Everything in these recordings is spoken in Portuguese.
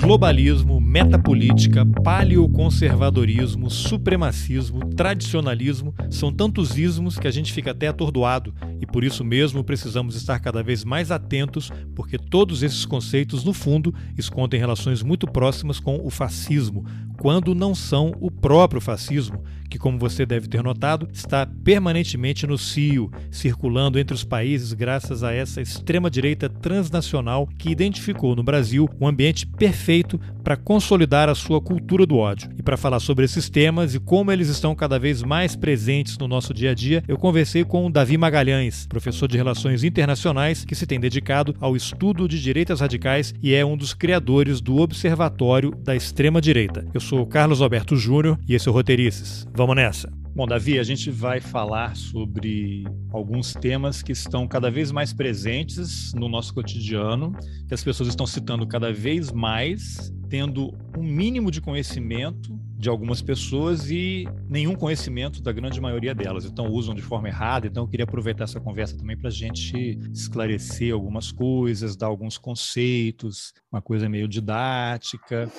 Globalismo, metapolítica, paleoconservadorismo, supremacismo, tradicionalismo são tantos ismos que a gente fica até atordoado. E por isso mesmo precisamos estar cada vez mais atentos, porque todos esses conceitos, no fundo, escondem relações muito próximas com o fascismo, quando não são o próprio fascismo, que, como você deve ter notado, está permanentemente no cio, circulando entre os países graças a essa extrema-direita transnacional que identificou no Brasil um ambiente perfeito para consolidar a sua cultura do ódio. E para falar sobre esses temas e como eles estão cada vez mais presentes no nosso dia a dia, eu conversei com o Davi Magalhães, professor de Relações Internacionais que se tem dedicado ao estudo de direitas radicais e é um dos criadores do Observatório da Extrema-Direita. Eu sou Carlos Alberto Júnior e esse é o Roteirices. Vamos nessa! Bom, Davi, a gente vai falar sobre alguns temas que estão cada vez mais presentes no nosso cotidiano, que as pessoas estão citando cada vez mais, tendo um mínimo de conhecimento de algumas pessoas e nenhum conhecimento da grande maioria delas. Então, usam de forma errada. Então, eu queria aproveitar essa conversa também para a gente esclarecer algumas coisas, dar alguns conceitos, uma coisa meio didática.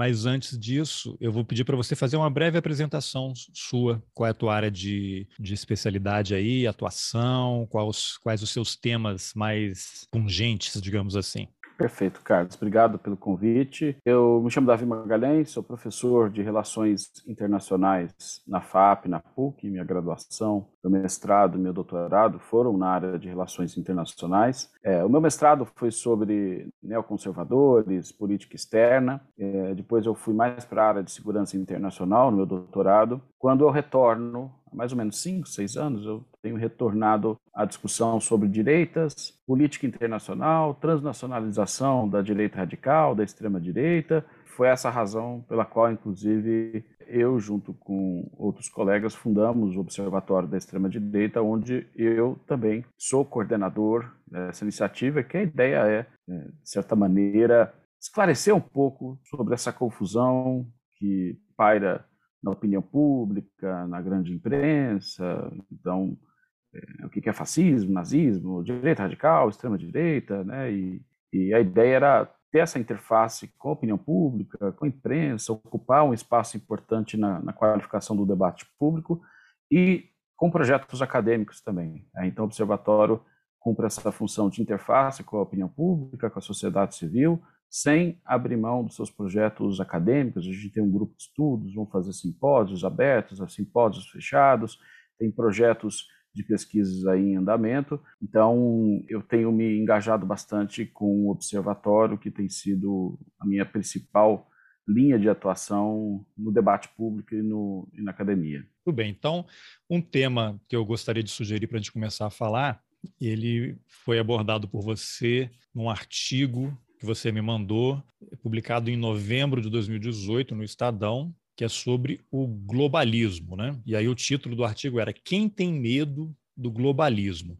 Mas antes disso, eu vou pedir para você fazer uma breve apresentação sua. Qual é a tua área de, de especialidade aí, atuação, quais, quais os seus temas mais pungentes, digamos assim? Perfeito, Carlos. Obrigado pelo convite. Eu me chamo Davi Magalhães, sou professor de Relações Internacionais na FAP, na PUC, minha graduação, meu mestrado meu doutorado foram na área de Relações Internacionais. É, o meu mestrado foi sobre neoconservadores, política externa. É, depois eu fui mais para a área de segurança internacional no meu doutorado. Quando eu retorno mais ou menos cinco, seis anos, eu tenho retornado à discussão sobre direitas, política internacional, transnacionalização da direita radical, da extrema-direita. Foi essa a razão pela qual, inclusive, eu, junto com outros colegas, fundamos o Observatório da Extrema-Direita, onde eu também sou coordenador dessa iniciativa, que a ideia é, é de certa maneira, esclarecer um pouco sobre essa confusão que paira na opinião pública, na grande imprensa. Então, é, o que é fascismo, nazismo, direita radical, extrema direita, né? E, e a ideia era ter essa interface com a opinião pública, com a imprensa, ocupar um espaço importante na, na qualificação do debate público e com projetos acadêmicos também. Né? Então, o observatório cumpre essa função de interface com a opinião pública, com a sociedade civil, sem abrir mão dos seus projetos acadêmicos. A gente tem um grupo de estudos, vão fazer simpósios abertos, simpósios fechados, tem projetos de pesquisas aí em andamento. Então, eu tenho me engajado bastante com o observatório, que tem sido a minha principal linha de atuação no debate público e, no, e na academia. Tudo bem. Então, um tema que eu gostaria de sugerir para a gente começar a falar, ele foi abordado por você num artigo que você me mandou, publicado em novembro de 2018 no Estadão, que é sobre o globalismo, né? E aí o título do artigo era Quem tem medo do globalismo?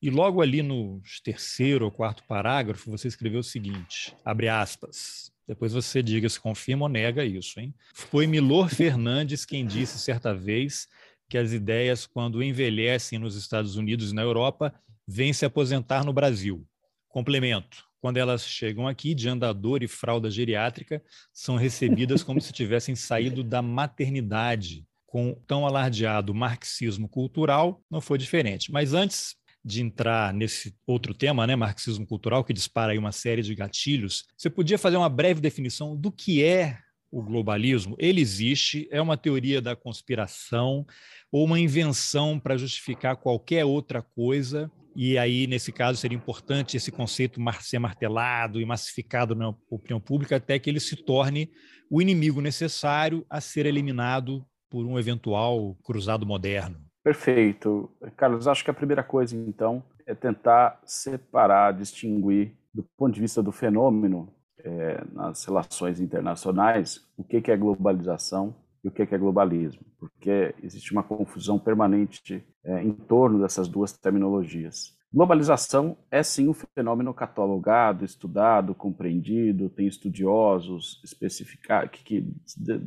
E logo ali no terceiro ou quarto parágrafo, você escreveu o seguinte, abre aspas, depois você diga se confirma ou nega isso, hein? Foi Milor Fernandes quem disse certa vez que as ideias, quando envelhecem nos Estados Unidos e na Europa, vêm se aposentar no Brasil. Complemento quando elas chegam aqui de andador e fralda geriátrica, são recebidas como se tivessem saído da maternidade. Com tão alardeado marxismo cultural, não foi diferente. Mas antes de entrar nesse outro tema, né, marxismo cultural, que dispara aí uma série de gatilhos, você podia fazer uma breve definição do que é o globalismo? Ele existe, é uma teoria da conspiração ou uma invenção para justificar qualquer outra coisa e aí, nesse caso, seria importante esse conceito ser martelado e massificado na opinião pública até que ele se torne o inimigo necessário a ser eliminado por um eventual cruzado moderno. Perfeito. Carlos, acho que a primeira coisa, então, é tentar separar, distinguir, do ponto de vista do fenômeno é, nas relações internacionais, o que, que é globalização e o que é globalismo, porque existe uma confusão permanente é, em torno dessas duas terminologias. Globalização é sim um fenômeno catalogado, estudado, compreendido, tem estudiosos especificados que, que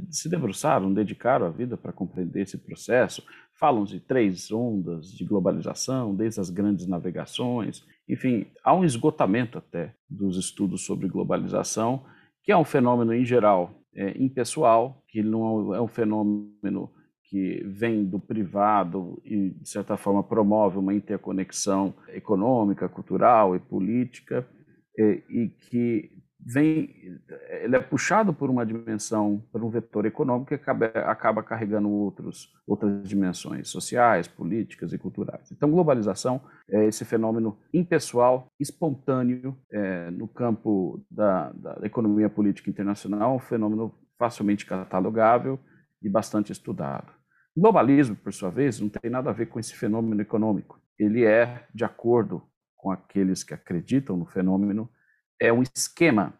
se debruçaram, dedicaram a vida para compreender esse processo. Falam de três ondas de globalização, desde as grandes navegações. Enfim, há um esgotamento até dos estudos sobre globalização que é um fenômeno em geral é, impessoal, que não é um fenômeno que vem do privado e, de certa forma, promove uma interconexão econômica, cultural e política, e, e que vem, ele é puxado por uma dimensão, por um vetor econômico que acaba, acaba carregando outros, outras dimensões sociais, políticas e culturais. Então, globalização é esse fenômeno impessoal, espontâneo, é, no campo da, da economia política internacional, um fenômeno facilmente catalogável e bastante estudado. O globalismo, por sua vez, não tem nada a ver com esse fenômeno econômico. Ele é, de acordo com aqueles que acreditam no fenômeno, é um esquema,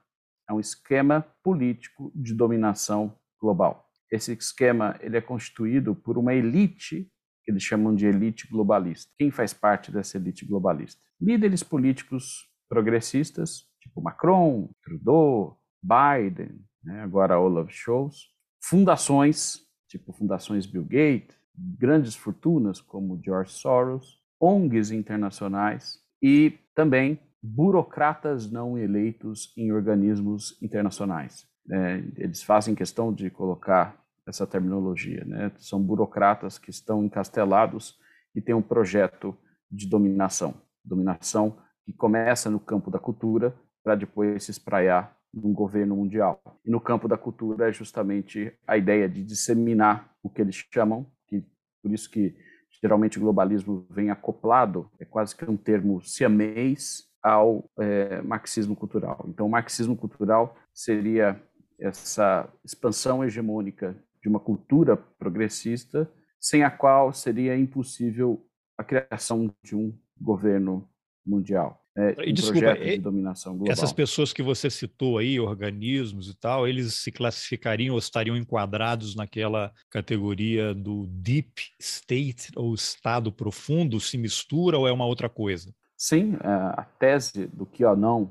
é um esquema político de dominação global. Esse esquema ele é constituído por uma elite que eles chamam de elite globalista. Quem faz parte dessa elite globalista? Líderes políticos progressistas, tipo Macron, Trudeau, Biden, né, agora Olaf Scholz, fundações, tipo fundações Bill Gates, grandes fortunas como George Soros, ONGs internacionais e também burocratas não eleitos em organismos internacionais. É, eles fazem questão de colocar essa terminologia. Né? São burocratas que estão encastelados e têm um projeto de dominação. Dominação que começa no campo da cultura para depois se espraiar num governo mundial. E no campo da cultura é justamente a ideia de disseminar o que eles chamam, que por isso que geralmente o globalismo vem acoplado, é quase que um termo siamês ao é, marxismo cultural. Então, o marxismo cultural seria essa expansão hegemônica de uma cultura progressista, sem a qual seria impossível a criação de um governo mundial. É, e um desculpa, de dominação global. essas pessoas que você citou aí, organismos e tal, eles se classificariam ou estariam enquadrados naquela categoria do deep state ou estado profundo? Se mistura ou é uma outra coisa? Sim, é, a tese do QAnon,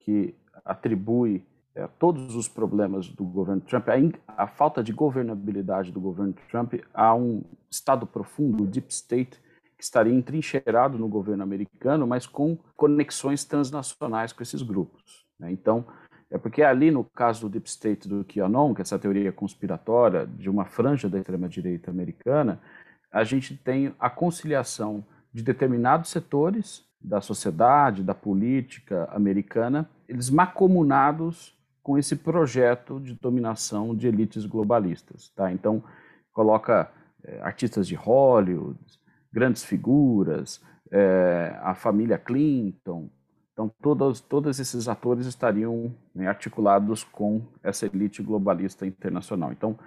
que atribui é, todos os problemas do governo Trump, a, falta de governabilidade do governo Trump, a um estado profundo, o deep state, que estaria entrincheirado no governo americano, mas com conexões transnacionais com esses grupos. Né? Então, é porque ali no caso do deep state do QAnon, que é essa teoria conspiratória de uma franja da extrema-direita americana, a gente tem a conciliação de determinados setores da sociedade, da política americana, eles macomunados com esse projeto de dominação de elites globalistas. Tá? Então, coloca é, artistas de Hollywood, grandes figuras, é, a família Clinton. Então, todos, todos esses atores estariam né, articulados com essa elite globalista internacional. Então,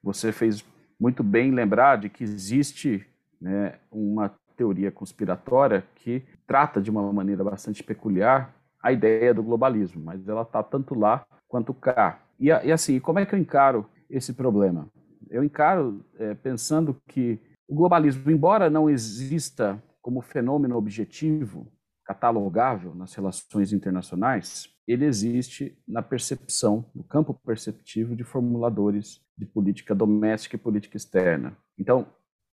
você fez muito bem lembrar de que existe né, uma teoria conspiratória que trata de uma maneira bastante peculiar a ideia do globalismo, mas ela está tanto lá quanto cá. E, e, assim, como é que eu encaro esse problema? Eu encaro é, pensando que o globalismo, embora não exista como fenômeno objetivo, catalogável nas relações internacionais, ele existe na percepção, no campo perceptivo de formuladores de política doméstica e política externa. Então,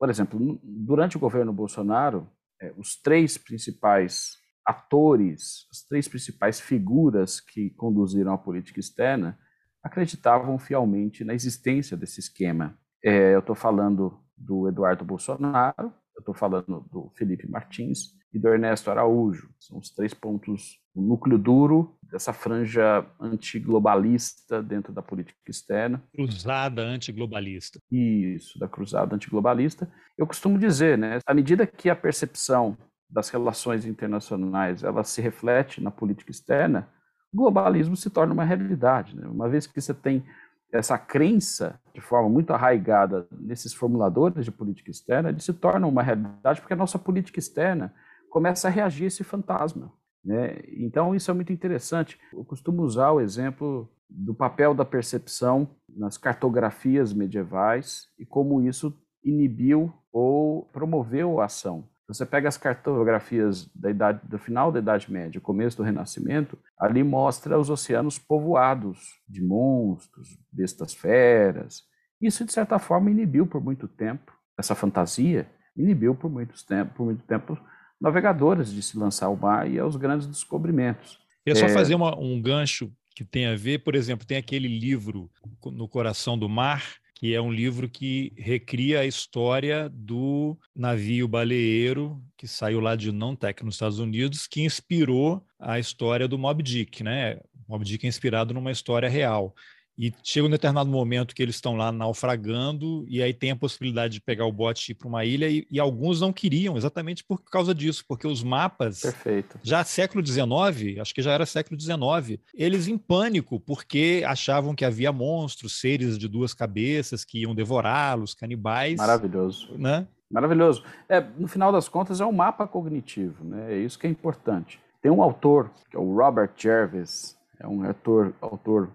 por exemplo, durante o governo Bolsonaro, é, os três principais atores, as três principais figuras que conduziram a política externa acreditavam fielmente na existência desse esquema. É, eu estou falando do Eduardo Bolsonaro, eu estou falando do Felipe Martins e do Ernesto Araújo. São os três pontos, o núcleo duro dessa franja antiglobalista dentro da política externa. Cruzada antiglobalista. Isso, da cruzada antiglobalista. Eu costumo dizer, né, à medida que a percepção das relações internacionais ela se reflete na política externa, o globalismo se torna uma realidade. Né? Uma vez que você tem essa crença de forma muito arraigada nesses formuladores de política externa, ele se torna uma realidade porque a nossa política externa começa a reagir esse fantasma. Né? Então, isso é muito interessante. Eu costumo usar o exemplo do papel da percepção nas cartografias medievais e como isso inibiu ou promoveu a ação. Você pega as cartografias da idade, do final da Idade Média, começo do Renascimento, ali mostra os oceanos povoados de monstros, bestas feras. Isso, de certa forma, inibiu por muito tempo, essa fantasia inibiu por, muitos tempo, por muito tempo navegadores de se lançar ao mar e aos grandes descobrimentos. Só é... fazer uma, um gancho que tem a ver, por exemplo, tem aquele livro No Coração do Mar, que é um livro que recria a história do navio baleeiro que saiu lá de Nantucket, nos Estados Unidos, que inspirou a história do Moby Dick, né? Moby Dick é inspirado numa história real. E chega um determinado momento que eles estão lá naufragando, e aí tem a possibilidade de pegar o bote e ir para uma ilha, e, e, alguns não queriam, exatamente por causa disso, porque os mapas, Perfeito. já século XIX, acho que já era século XIX, eles em pânico, porque achavam que havia monstros, seres de duas cabeças que iam devorá-los, canibais. Maravilhoso. Né? Maravilhoso. É, no final das contas, é um mapa cognitivo, né? é isso que é importante. Tem um autor, que é o Robert Jervis, é um autor, autor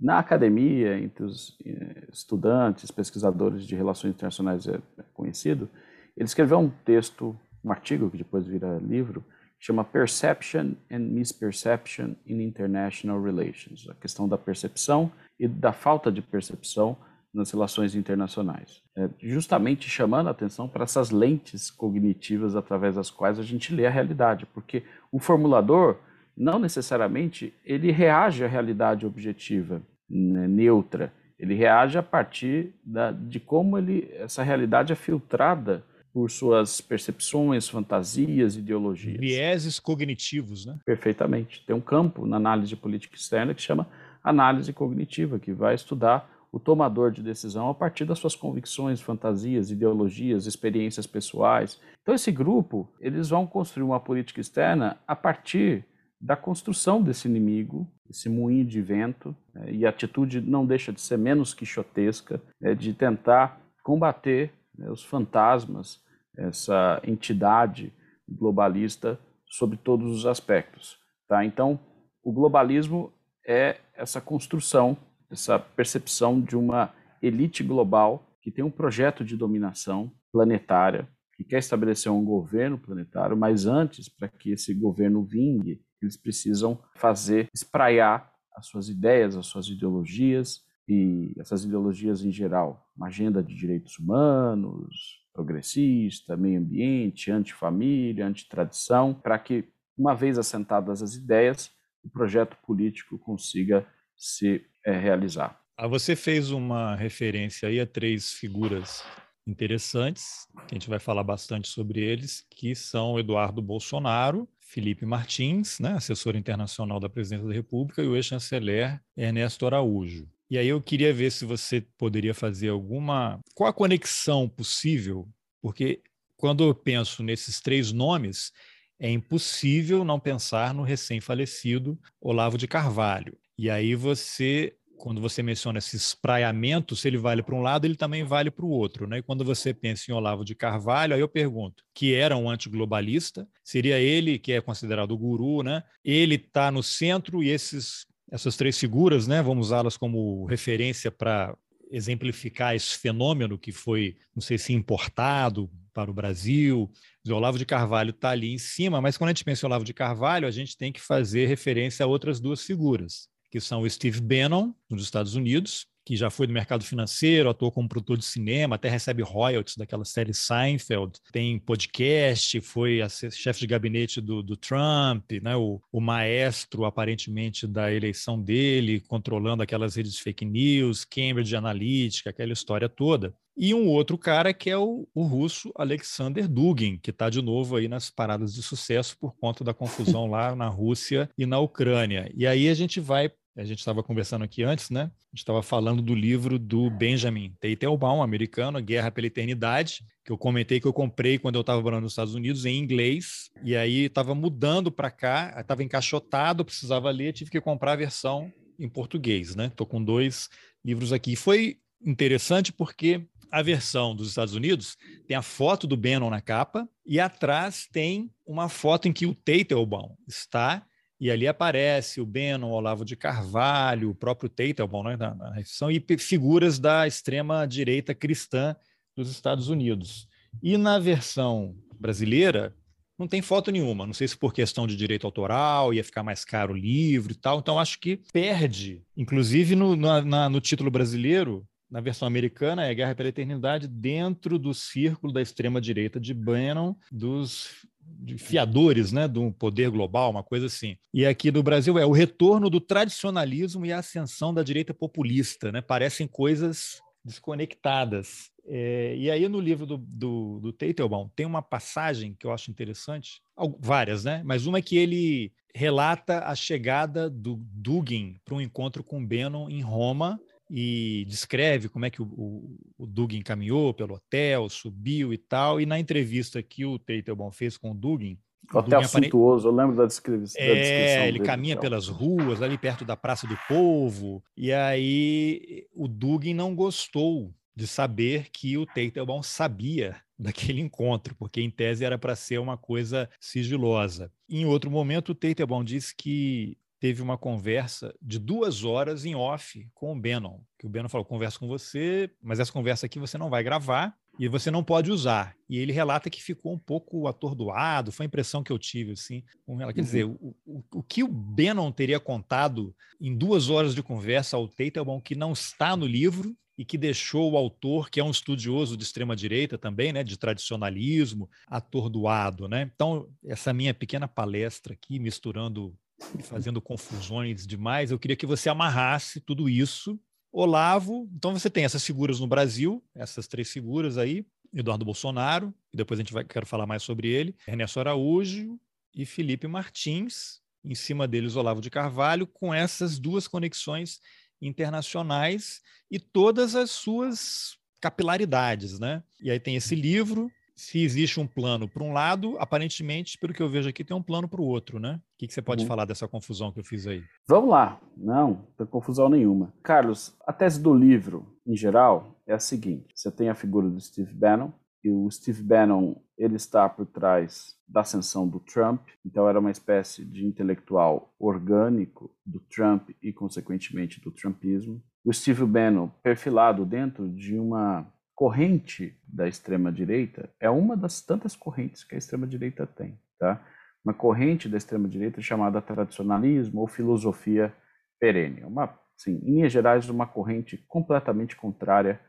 na academia, entre os eh, estudantes, pesquisadores de relações internacionais é conhecido, ele escreveu um texto, um artigo que depois vira livro, chama Perception and Misperception in International Relations, a questão da percepção e da falta de percepção nas relações internacionais, é, justamente chamando a atenção para essas lentes cognitivas através das quais a gente lê a realidade, porque o formulador não necessariamente ele reage à realidade objetiva, né, neutra. Ele reage a partir da, de como ele, essa realidade é filtrada por suas percepções, fantasias, ideologias. Vieses cognitivos, né? Perfeitamente. Tem um campo na análise de política externa que chama análise cognitiva, que vai estudar o tomador de decisão a partir das suas convicções, fantasias, ideologias, experiências pessoais. Então esse grupo, eles vão construir uma política externa a partir da construção desse inimigo, esse moinho de vento, né, e a atitude não deixa de ser menos quixotesca, é, de tentar combater né, os fantasmas, essa entidade globalista sobre todos os aspectos. Tá? Então, o globalismo é essa construção, essa percepção de uma elite global que tem um projeto de dominação planetária, que quer estabelecer um governo planetário, mas antes, para que esse governo vingue, eles precisam fazer, espraiar as suas ideias, as suas ideologias, e essas ideologias em geral, uma agenda de direitos humanos, progressista, meio ambiente, antifamília, antitradição, para que, uma vez assentadas as ideias, o projeto político consiga se é, realizar. Ah, você fez uma referência aí a três figuras interessantes, que a gente vai falar bastante sobre eles, que são Eduardo Bolsonaro, Felipe Martins, né, assessor internacional da Presidência da República, e o ex-chanceler Ernesto Araújo. E aí eu queria ver se você poderia fazer alguma. Qual a conexão possível? Porque quando eu penso nesses três nomes, é impossível não pensar no recém-falecido Olavo de Carvalho. E aí você quando você menciona esse espraiamento, se ele vale para um lado, ele também vale para o outro. Né? E quando você pensa em Olavo de Carvalho, aí eu pergunto, que era um antiglobalista, seria ele que é considerado o guru, né? ele está no centro e esses, essas três figuras, né? vamos usá-las como referência para exemplificar esse fenômeno que foi, não sei se importado para o Brasil. O Olavo de Carvalho está ali em cima, mas quando a gente pensa em Olavo de Carvalho, a gente tem que fazer referência a outras duas figuras que são o Steve Bannon, nos Estados Unidos, que já foi do mercado financeiro, atuou como produtor de cinema, até recebe royalties daquela série Seinfeld, tem podcast, foi chefe de gabinete do, do Trump, né, o, o, maestro, aparentemente, da eleição dele, controlando aquelas redes de fake news, Cambridge Analytica, aquela história toda. E um outro cara que é o, o russo Alexander Dugin, que está de novo aí nas paradas de sucesso por conta da confusão lá na Rússia e na Ucrânia. E aí a gente vai a gente estava conversando aqui antes, né? A gente estava falando do livro do Benjamin Teitelbaum, americano, Guerra pela Eternidade, que eu comentei que eu comprei quando eu estava morando nos Estados Unidos em inglês, e aí estava mudando para cá, estava encaixotado, precisava ler, tive que comprar a versão em português, né? Estou com dois livros aqui. E foi interessante porque a versão dos Estados Unidos tem a foto do Bannon na capa e atrás tem uma foto em que o Teitelbaum está e ali aparece o Bannon, o Olavo de Carvalho, o próprio Teitelbaum né, na, na e figuras da extrema-direita cristã dos Estados Unidos. E na versão brasileira, não tem foto nenhuma. Não sei se por questão de direito autoral, ia ficar mais caro o livro e tal. Então, acho que perde. Inclusive, no, na, no título brasileiro, na versão americana, é Guerra pela Eternidade, dentro do círculo da extrema-direita de Bannon, dos de fiadores né, de um poder global, uma coisa assim. E aqui do Brasil é o retorno do tradicionalismo e a ascensão da direita populista. Né? Parecem coisas desconectadas. É, e aí no livro do, do, do Teitelbaum tem uma passagem que eu acho interessante, várias, né? Mas uma é que ele relata a chegada do Dugin para um encontro com Bannon em Roma e descreve como é que o, o, o Dugin caminhou pelo hotel, subiu e tal. E na entrevista que o Teitelbaum fez com o Dugin, hotel apare... suntuoso, eu lembro da, descrição. É, da descrição ele caminha pelas ruas, ali perto da Praça do Povo, e aí o Dugin não gostou de saber que o Teitelbaum sabia daquele encontro, porque em tese era para ser uma coisa sigilosa. Em outro momento, o Teitelbaum disse que teve uma conversa de duas horas em off com o Bannon, que o Bannon falou, converso com você, mas essa conversa aqui você não vai gravar e você não pode usar. E ele relata que ficou um pouco atordoado, foi a impressão que eu tive, assim, com ela. Quer uhum. dizer, o, o, o, que o Bannon teria contado em duas horas de conversa ao Teitelbaum que não está no livro, e que deixou o autor, que é um estudioso de extrema direita também, né, de tradicionalismo, atordoado, né? Então, essa minha pequena palestra aqui, misturando fazendo confusões demais, eu queria que você amarrasse tudo isso. Olavo, então você tem essas figuras no Brasil, essas três figuras aí, Eduardo Bolsonaro, e depois a gente vai quero falar mais sobre ele, Ernesto Araújo e Felipe Martins, em cima deles Olavo de Carvalho, com essas duas conexões internacionais e todas as suas capilaridades, né? E aí tem esse livro. Se existe um plano para um lado, aparentemente, pelo que eu vejo aqui, tem um plano para o outro, né? O que, que você pode uhum. falar dessa confusão que eu fiz aí? Vamos lá. Não, não tem confusão nenhuma. Carlos, a tese do livro, em geral, é a seguinte: você tem a figura do Steve Bannon, e o Steve Bannon ele está por trás da ascensão do Trump, então era uma espécie de intelectual orgânico do Trump e consequentemente do Trumpismo. O Steve Bannon, perfilado dentro de uma corrente da extrema direita, é uma das tantas correntes que a extrema direita tem, tá? Uma corrente da extrema direita chamada tradicionalismo ou filosofia perene, uma, sim, em linhas gerais, uma corrente completamente contrária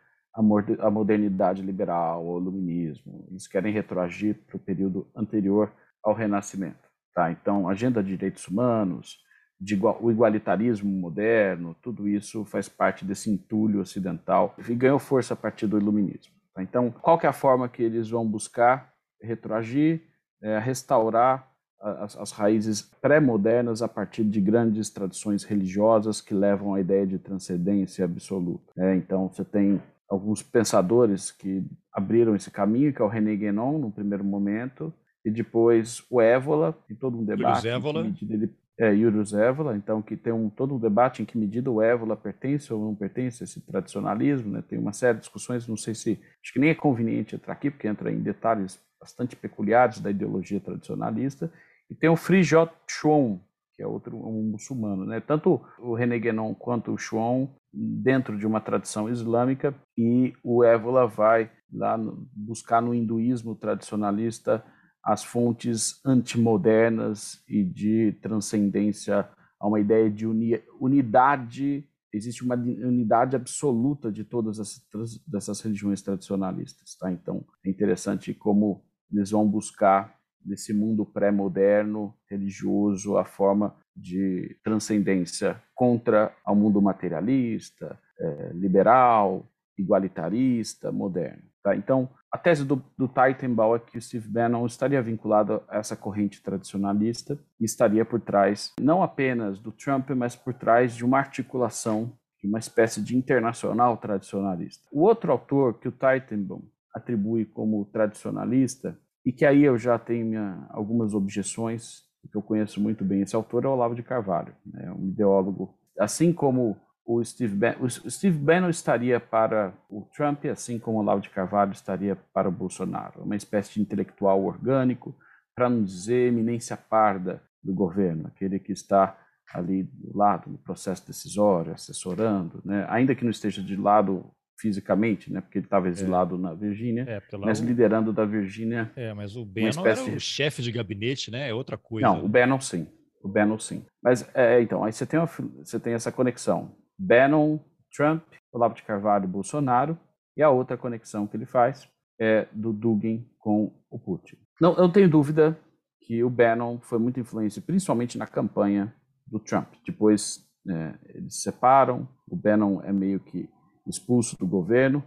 a modernidade liberal, o iluminismo. Eles querem retroagir para o período anterior ao Renascimento. Tá? Então, agenda de direitos humanos, de igual, o igualitarismo moderno, tudo isso faz parte desse entulho ocidental e ganhou força a partir do iluminismo. Tá? Então, qual é a forma que eles vão buscar retroagir, é, restaurar as, as raízes pré-modernas a partir de grandes tradições religiosas que levam à ideia de transcendência absoluta. É, então, você tem alguns pensadores que abriram esse caminho, que é o René Guénon, no primeiro momento, e depois o Évola, tem todo um debate. Évola. Ele, é, Yurius Évola, então, que tem um, todo um debate em que medida o Évola pertence ou não pertence a esse tradicionalismo, né? tem uma série de discussões, não sei se, acho que nem é conveniente entrar aqui, porque entra em detalhes bastante peculiares da ideologia tradicionalista, e tem o Frijot Chuon, que é outro um muçulmano, né? Tanto o René Guénon quanto o Chuon dentro de uma tradição islâmica e o Évola vai lá buscar no hinduísmo tradicionalista as fontes antimodernas e de transcendência a uma ideia de uni, unidade, existe uma unidade absoluta de todas essas, dessas religiões tradicionalistas, tá? Então, é interessante como eles vão buscar nesse mundo pré-moderno, religioso, a forma de transcendência contra o mundo materialista, é, liberal, igualitarista, moderno. Tá? Então, a tese do, do Teitenbaum é que o Steve Bannon estaria vinculado a essa corrente tradicionalista e estaria por trás, não apenas do Trump, mas por trás de uma articulação de uma espécie de internacional tradicionalista. O outro autor que o Teitenbaum atribui como tradicionalista e que aí eu já tenho minha, algumas objeções, porque eu conheço muito bem esse autor, é Olavo de Carvalho, né, um ideólogo. Assim como o Steve, ben, o Steve Bannon estaria para o Trump, assim como o Olavo de Carvalho estaria para o Bolsonaro, uma espécie de intelectual orgânico, para não dizer eminência parda do governo, aquele que está ali do lado no processo decisório, assessorando, né? ainda que não esteja de lado fisicamente, né? Porque ele estava é. exilado é. na Virgínia, é, mas o... liderando da Virgínia. É, mas o Bannon era o chefe de gabinete, né? É outra coisa. Não, o Bannon sim, o Bannon sim. Mas é, então aí você tem uma, você tem essa conexão Bannon, Trump, Olavo de Carvalho, Bolsonaro e a outra conexão que ele faz é do Dugin com o Putin. Não, eu tenho dúvida que o Bannon foi muito influente, principalmente na campanha do Trump. Depois é, eles se separam, o Bannon é meio que expulso do governo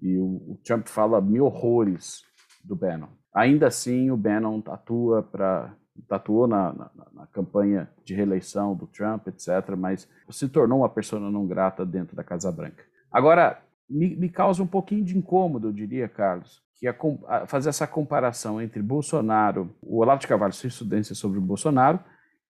e o, o Trump fala mil horrores do Bannon. Ainda assim, o Bannon atua para atuou na, na, na, campanha de reeleição do Trump, etc., mas se tornou uma pessoa não grata dentro da Casa Branca. Agora, me, me causa um pouquinho de incômodo, eu diria, Carlos, que a, a fazer essa comparação entre Bolsonaro, o Olavo de Carvalho, sua estudância sobre o Bolsonaro,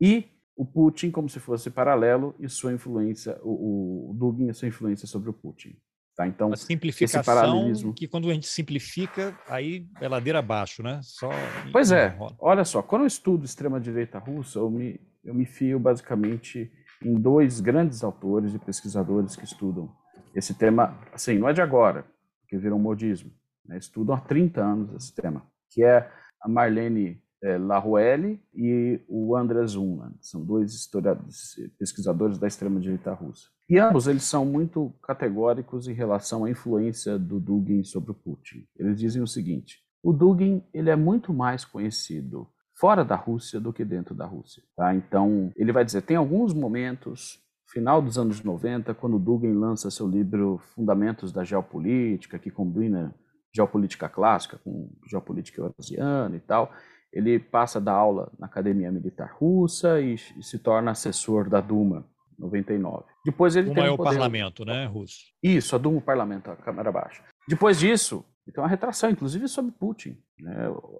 e o Putin como se fosse paralelo e sua influência, o, o Dugin e sua influência sobre o Putin. Tá? Então, a simplificação esse paralelismo... que quando a gente simplifica, aí é ladeira abaixo, né? Só pois é. Olha só, quando eu estudo extrema-direita russa, eu me, eu me fio basicamente em dois grandes autores e pesquisadores que estudam esse tema, assim, não é de agora, que virou modismo, né? estudam há 30 anos esse tema, que é a Marlene é, Laruelle e o Andrés Unland, são dois historiadores, pesquisadores da extrema-direita russa. E ambos eles são muito categóricos em relação à influência do Dugin sobre o Putin. Eles dizem o seguinte: o Dugin ele é muito mais conhecido fora da Rússia do que dentro da Rússia. Tá? Então ele vai dizer tem alguns momentos final dos anos 90, quando Dugin lança seu livro Fundamentos da Geopolítica, que combina geopolítica clássica com geopolítica eurasiana e tal, ele passa a dar aula na Academia Militar Russa e se torna assessor da Duma, 99. Depois ele o tem maior poder... parlamento, né, Russo? Isso, a Duma, o parlamento, a Câmara Baixa. Depois disso, tem uma retração, inclusive sobre Putin. Né?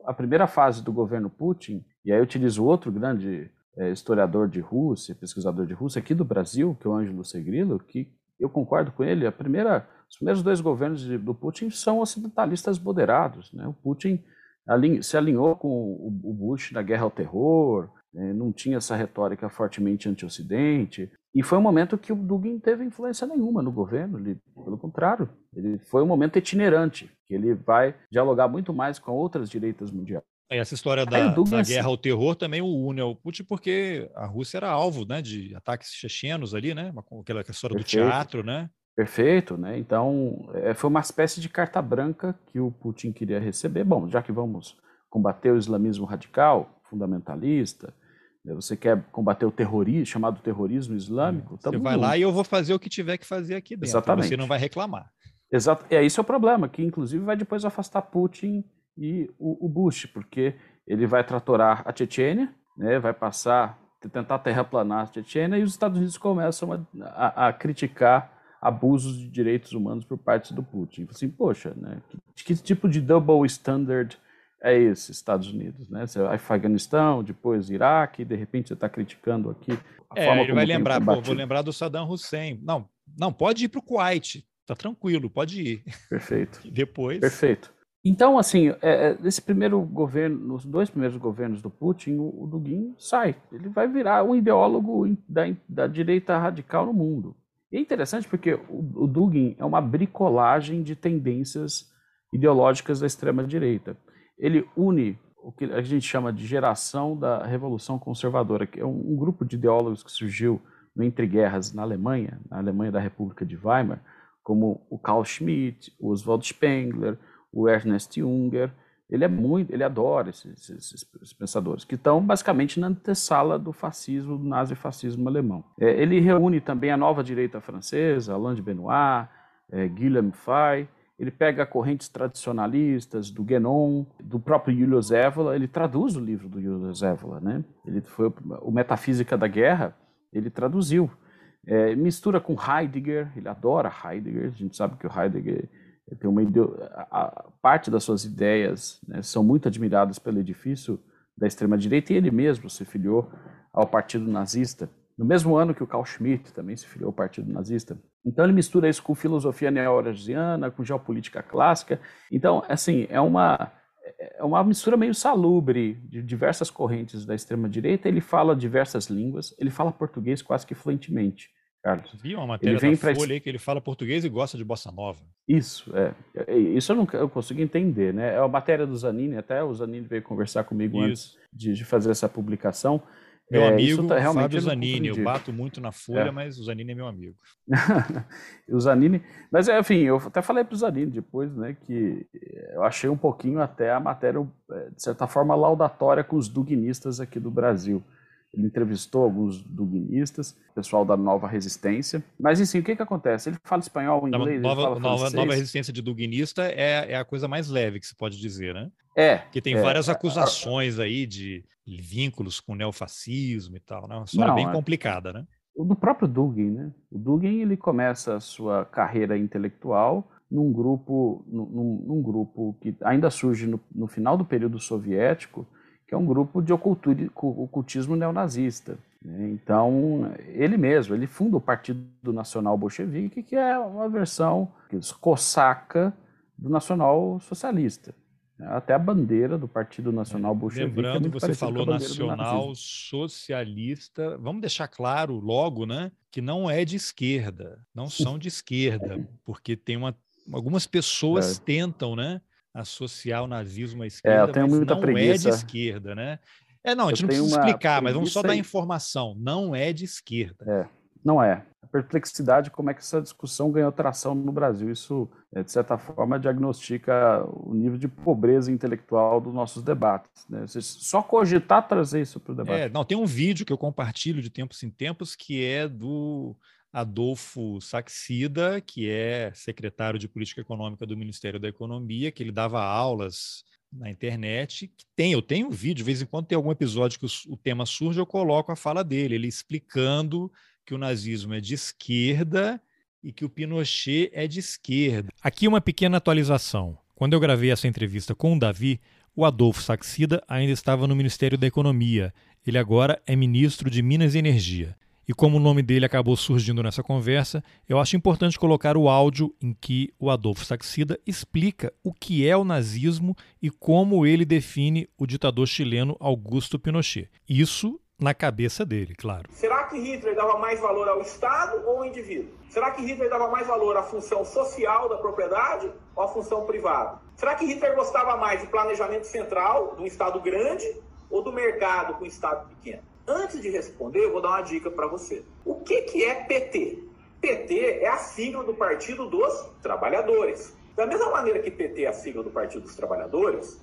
A primeira fase do governo Putin, e aí eu utilizo outro grande é, historiador de Rússia, pesquisador de Rússia aqui do Brasil, que é o Ângelo Segrilo, que eu concordo com ele, a primeira, os primeiros dois governos de, do Putin são ocidentalistas moderados. Né? O Putin se alinhou com o Bush na guerra ao terror? Não tinha essa retórica fortemente anti-Ocidente, e foi um momento que o Dugin teve influência nenhuma no governo, ele, pelo contrário, ele foi um momento itinerante, que ele vai dialogar muito mais com outras direitas mundiais. Essa história da, da guerra ao terror também o une ao Putin, porque a Rússia era alvo né, de ataques chechenos ali, né? Aquela história Perfeito. do teatro, né? Perfeito, né? Então, é, foi uma espécie de carta branca que o Putin queria receber. Bom, já que vamos combater o islamismo radical, fundamentalista, né, você quer combater o terrorismo, chamado terrorismo islâmico, Você vai lá e eu vou fazer o que tiver que fazer aqui dentro. Exatamente. Você não vai reclamar. Exato. É, esse é o problema, que inclusive vai depois afastar Putin e o, o Bush, porque ele vai tratorar a Chechênia, né, vai passar, tentar terraplanar a Chechênia, e os Estados Unidos começam a, a, a criticar abusos de direitos humanos por parte do Putin. Assim, poxa, né, que, que tipo de double standard é esse, Estados Unidos, né? Você Afeganistão, depois Iraque, de repente você está criticando aqui a é, forma ele vai lembrar, pô, vou lembrar do Saddam Hussein. Não, não, pode ir para o Kuwait, tá tranquilo, pode ir. Perfeito. depois. Perfeito. Então, assim, é, nesse é, primeiro governo, nos dois primeiros governos do Putin, o, o Dugin sai. Ele vai virar um ideólogo da, da direita radical no mundo. E é interessante porque o, o Dugin é uma bricolagem de tendências ideológicas da extrema-direita. Ele une o que a gente chama de geração da Revolução Conservadora, que é um, um grupo de ideólogos que surgiu no entre guerras na Alemanha, na Alemanha da República de Weimar, como o Carl Schmitt, o Oswald Spengler, o Ernest Junger, ele é muito, ele adora esses, esses, esses pensadores, que estão basicamente na antessala do fascismo, do nazifascismo alemão. É, ele reúne também a nova direita francesa, Alain de Benoit, é, Guillaume Fay, ele pega correntes tradicionalistas do Guénon, do próprio Julio Zévola, ele traduz o livro do Julio Zévola, né? Ele foi o Metafísica da Guerra, ele traduziu. É, mistura com Heidegger, ele adora Heidegger, a gente sabe que o Heidegger tem uma a, parte das suas ideias né, são muito admiradas pelo edifício da extrema direita e ele mesmo se filiou ao Partido Nazista no mesmo ano que o Carl Schmitt também se filiou ao Partido Nazista. Então ele mistura isso com filosofia neo-eurasiana, com geopolítica clássica. Então, assim, é uma é uma mistura meio salubre de diversas correntes da extrema direita. Ele fala diversas línguas, ele fala português quase que fluentemente. Carlos. Vi uma matéria ele vem da Folha aí que ele fala português e gosta de bossa nova. Isso, é. é isso eu não eu consigo entender, né? É a matéria do Zanini, até o Zanini veio conversar comigo Isso. antes de, de, fazer essa publicação. Meu é, amigo tá, Fábio Zanini, eu bato muito na folha, é. mas o Zanini é meu amigo. o Zanini, mas enfim, eu até falei para o Zanini depois, né, que eu achei um pouquinho até a matéria, é, de certa forma, laudatória com os duguinistas aqui do Brasil. Ele entrevistou alguns duguinistas, pessoal da Nova Resistência. Mas, enfim, o que, que acontece? Ele fala espanhol, inglês, nova, fala nova, nova Resistência de duguinista é, é a coisa mais leve que se pode dizer, né? É. Que tem é, várias acusações aí de vínculos com o neofascismo e tal, né? Uma história Não, bem é, complicada, né? Do próprio Dugin, né? O Dugin, ele começa a sua carreira intelectual num grupo, num, num grupo que ainda surge no, no final do período soviético, que é um grupo de ocultismo neonazista. Né? Então, ele mesmo, ele funda o Partido Nacional Bolchevique, que é uma versão cosaca do Nacional Socialista. Até a bandeira do Partido Nacional Bolchevique. É Lembrando, é você falou nacional socialista. Vamos deixar claro logo, né, que não é de esquerda, não são de esquerda, porque tem uma, algumas pessoas é. tentam, né, associar o nazismo à esquerda, é, eu tenho muita não preguiça. é de esquerda, né? É, não, a gente eu não precisa explicar, mas vamos só dar informação. Não é de esquerda. É, não é. A perplexidade como é que essa discussão ganhou tração no Brasil. Isso, é, de certa forma, diagnostica o nível de pobreza intelectual dos nossos debates. Né? Só cogitar trazer isso para o debate. É, não, tem um vídeo que eu compartilho de tempos em tempos que é do Adolfo Saxida, que é secretário de Política Econômica do Ministério da Economia, que ele dava aulas na internet, que tem, eu tenho um vídeo, de vez em quando tem algum episódio que o, o tema surge, eu coloco a fala dele, ele explicando que o nazismo é de esquerda e que o Pinochet é de esquerda. Aqui uma pequena atualização. Quando eu gravei essa entrevista com o Davi, o Adolfo Saxida ainda estava no Ministério da Economia. Ele agora é ministro de Minas e Energia. E como o nome dele acabou surgindo nessa conversa, eu acho importante colocar o áudio em que o Adolfo Saxida explica o que é o nazismo e como ele define o ditador chileno Augusto Pinochet. Isso na cabeça dele, claro. Será que Hitler dava mais valor ao Estado ou ao indivíduo? Será que Hitler dava mais valor à função social da propriedade ou à função privada? Será que Hitler gostava mais de planejamento central, um Estado grande, ou do mercado com um Estado pequeno? Antes de responder, eu vou dar uma dica para você. O que, que é PT? PT é a sigla do Partido dos Trabalhadores. Da mesma maneira que PT é a sigla do Partido dos Trabalhadores,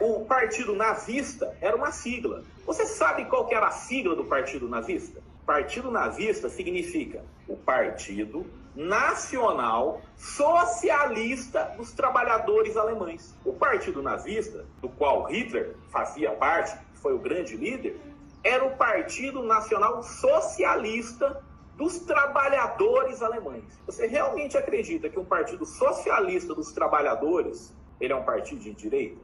o Partido Nazista era uma sigla. Você sabe qual era a sigla do Partido Nazista? Partido Nazista significa o Partido Nacional Socialista dos Trabalhadores Alemães. O Partido Nazista, do qual Hitler fazia parte, foi o grande líder, era o Partido Nacional Socialista dos Trabalhadores Alemães. Você realmente acredita que um partido socialista dos trabalhadores ele é um partido de direita?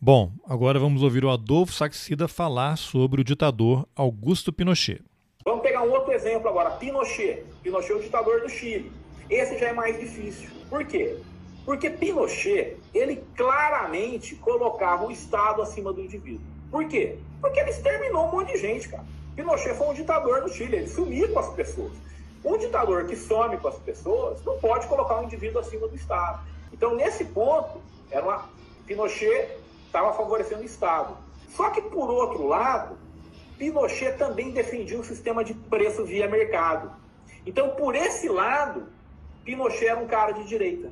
Bom, agora vamos ouvir o Adolfo Saxida falar sobre o ditador Augusto Pinochet. Vamos pegar um outro exemplo agora, Pinochet. Pinochet é o ditador do Chile. Esse já é mais difícil. Por quê? Porque Pinochet, ele claramente colocava o Estado acima do indivíduo. Por quê? Porque ele exterminou um monte de gente, cara. Pinochet foi um ditador no Chile, ele sumia com as pessoas. Um ditador que some com as pessoas não pode colocar um indivíduo acima do Estado. Então, nesse ponto, era uma... Pinochet estava favorecendo o Estado. Só que, por outro lado, Pinochet também defendia um sistema de preço via mercado. Então, por esse lado, Pinochet era um cara de direita.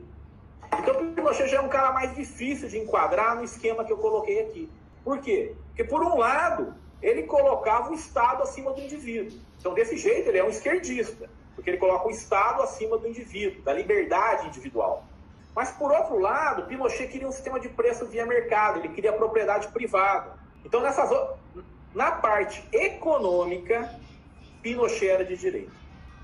Então, Pinochet já é um cara mais difícil de enquadrar no esquema que eu coloquei aqui. Por quê? Porque, por um lado, ele colocava o Estado acima do indivíduo. Então, desse jeito, ele é um esquerdista, porque ele coloca o Estado acima do indivíduo, da liberdade individual. Mas, por outro lado, Pinochet queria um sistema de preço via mercado, ele queria propriedade privada. Então, nessas, na parte econômica, Pinochet era de direita.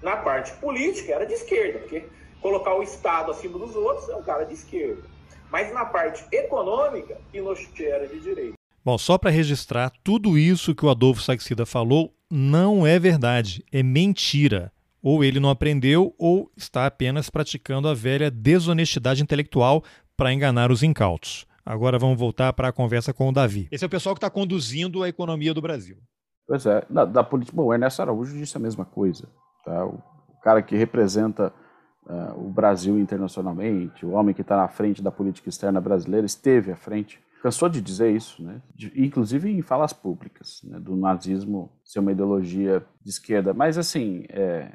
Na parte política, era de esquerda, porque colocar o Estado acima dos outros é um cara de esquerda. Mas na parte econômica, Pinochet era de direita. Bom, só para registrar, tudo isso que o Adolfo Saxida falou não é verdade, é mentira. Ou ele não aprendeu, ou está apenas praticando a velha desonestidade intelectual para enganar os incautos. Agora vamos voltar para a conversa com o Davi. Esse é o pessoal que está conduzindo a economia do Brasil. Pois é, da, da política. Bom, o Ernesto Araújo disse a mesma coisa. Tá? O, o cara que representa uh, o Brasil internacionalmente, o homem que está na frente da política externa brasileira, esteve à frente cansou de dizer isso, né? De, inclusive em falas públicas, né? do nazismo ser uma ideologia de esquerda. Mas, assim. É,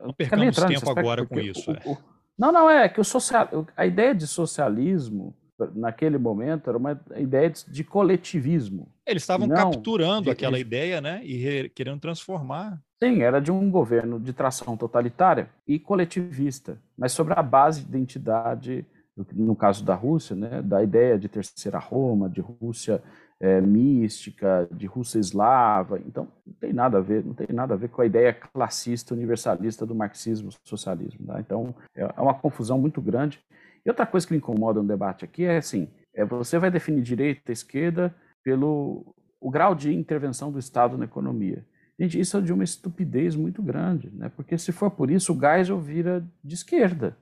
não percamos tempo agora com isso. O, é. o, não, não, é que o social, a ideia de socialismo naquele momento era uma ideia de coletivismo. Eles estavam capturando de, aquela ideia, né, e re, querendo transformar. Sim, era de um governo de tração totalitária e coletivista, mas sobre a base de identidade, no caso da Rússia, né, da ideia de terceira Roma, de Rússia é, mística, de Rússia eslava. Então, não tem nada a ver, não tem nada a ver com a ideia classista universalista do marxismo-socialismo. Tá? Então, é, é uma confusão muito grande. E outra coisa que me incomoda no debate aqui é assim: é, você vai definir direita esquerda pelo o grau de intervenção do Estado na economia. Gente, isso é de uma estupidez muito grande, né? porque se for por isso, o Geisel vira de esquerda.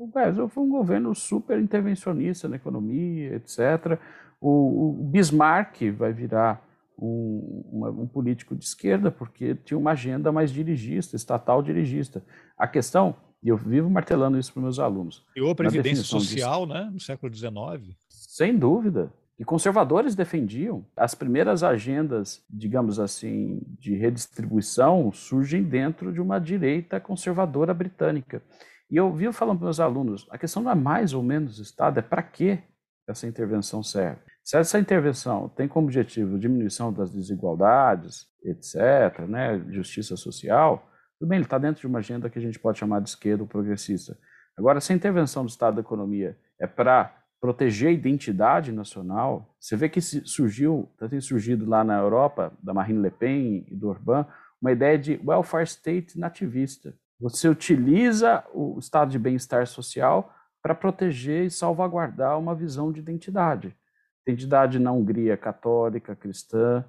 O Geisel foi um governo super intervencionista na economia, etc. O, o Bismarck vai virar um, um, político de esquerda, porque tinha uma agenda mais dirigista, estatal dirigista. A questão, e eu vivo martelando isso para meus alunos. E a previdência social, disso, né, no século XIX. Sem dúvida. E conservadores defendiam. As primeiras agendas, digamos assim, de redistribuição surgem dentro de uma direita conservadora britânica. E eu vivo falando para meus alunos, a questão não é mais ou menos Estado, é para que essa intervenção serve. Se essa intervenção tem como objetivo diminuição das desigualdades, etc., né, justiça social, tudo bem, ele está dentro de uma agenda que a gente pode chamar de esquerda ou progressista. Agora, se a intervenção do Estado da economia é para proteger a identidade nacional, você vê que surgiu, tem surgido lá na Europa, da Marine Le Pen e do Orbán, uma ideia de welfare state nativista. Você utiliza o estado de bem-estar social para proteger e salvaguardar uma visão de identidade identidade na Hungria católica, cristã,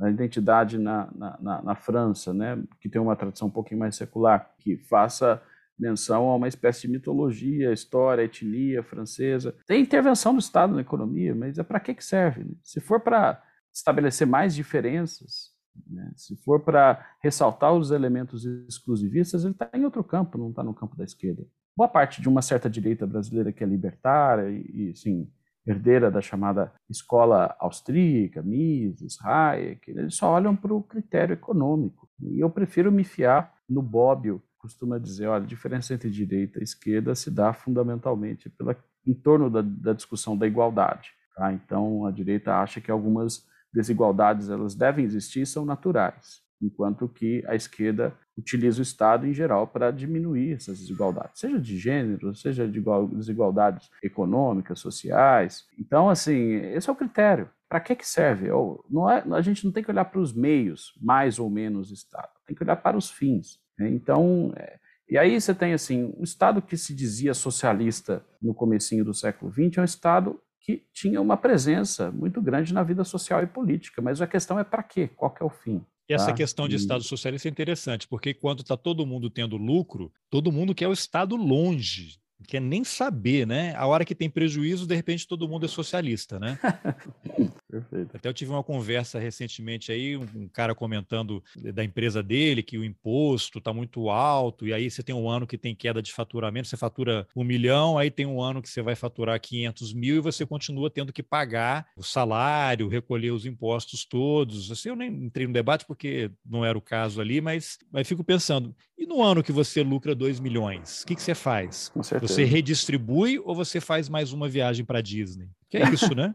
a identidade na, na, na, França, né, que tem uma tradição um pouquinho mais secular, que faça menção a uma espécie de mitologia, história, etnia francesa. Tem intervenção do Estado na economia, mas é para que, que serve? Né? Se for para estabelecer mais diferenças, né, se for para ressaltar os elementos exclusivistas, ele está em outro campo, não está no campo da esquerda. Boa parte de uma certa direita brasileira que é libertária e, e sim, herdeira da chamada escola austríaca, Mises, Hayek, eles só olham para o critério econômico. E eu prefiro me fiar no Bobbio, costuma dizer, olha, a diferença entre direita e esquerda se dá fundamentalmente pela, em torno da, da discussão da igualdade. Tá? Então, a direita acha que algumas desigualdades elas devem existir são naturais, enquanto que a esquerda utiliza o Estado em geral para diminuir essas desigualdades, seja de gênero, seja de desigualdades econômicas, sociais. Então, assim, esse é o critério. Para que, que serve? Não é, a gente não tem que olhar para os meios, mais ou menos Estado, tem que olhar para os fins. Né? Então, é, e aí você tem assim, o Estado que se dizia socialista no comecinho do século XX é um Estado que tinha uma presença muito grande na vida social e política, mas a questão é para quê? Qual é o fim? E essa tá? questão de Estado socialista é interessante, porque quando está todo mundo tendo lucro, todo mundo quer o Estado longe quer nem saber, né? A hora que tem prejuízo, de repente todo mundo é socialista, né? Perfeito. Até eu tive uma conversa recentemente aí, um cara comentando da empresa dele que o imposto está muito alto, e aí você tem um ano que tem queda de faturamento, você fatura um milhão, aí tem um ano que você vai faturar 500 mil e você continua tendo que pagar o salário, recolher os impostos todos. Assim, eu nem entrei no debate porque não era o caso ali, mas, mas fico pensando, e no ano que você lucra 2 milhões, o que, que você faz? Você redistribui ou você faz mais uma viagem para Disney? Que é isso, né?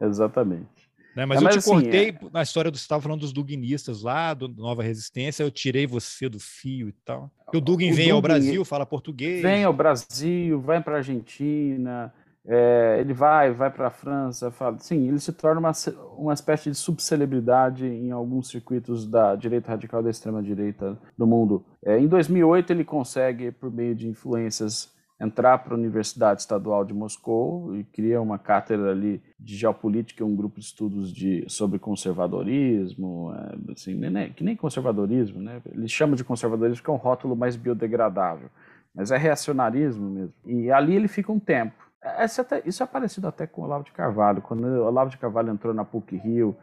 Exatamente. Né? Mas, é, mas eu te assim, cortei é... na história do você estava falando dos Duguinistas lá, do Nova Resistência, eu tirei você do fio e tal. Porque o Dugin o vem Dugin ao Brasil, fala português. Vem ao Brasil, vai para a Argentina, é, ele vai, vai para a França, fala, sim, ele se torna uma, uma espécie de subcelebridade em alguns circuitos da direita radical e da extrema direita do mundo. É, em 2008 ele consegue, por meio de influências, entrar para a Universidade Estadual de Moscou e cria uma cátedra ali de geopolítica, um grupo de estudos de, sobre conservadorismo, é, assim, nem, que nem conservadorismo, né? Ele chama de conservadorismo porque é um rótulo mais biodegradável, mas é reacionarismo mesmo. E ali ele fica um tempo. Até, isso é parecido até com o Olavo de Carvalho. Quando o Olavo de Carvalho entrou na PUC Rio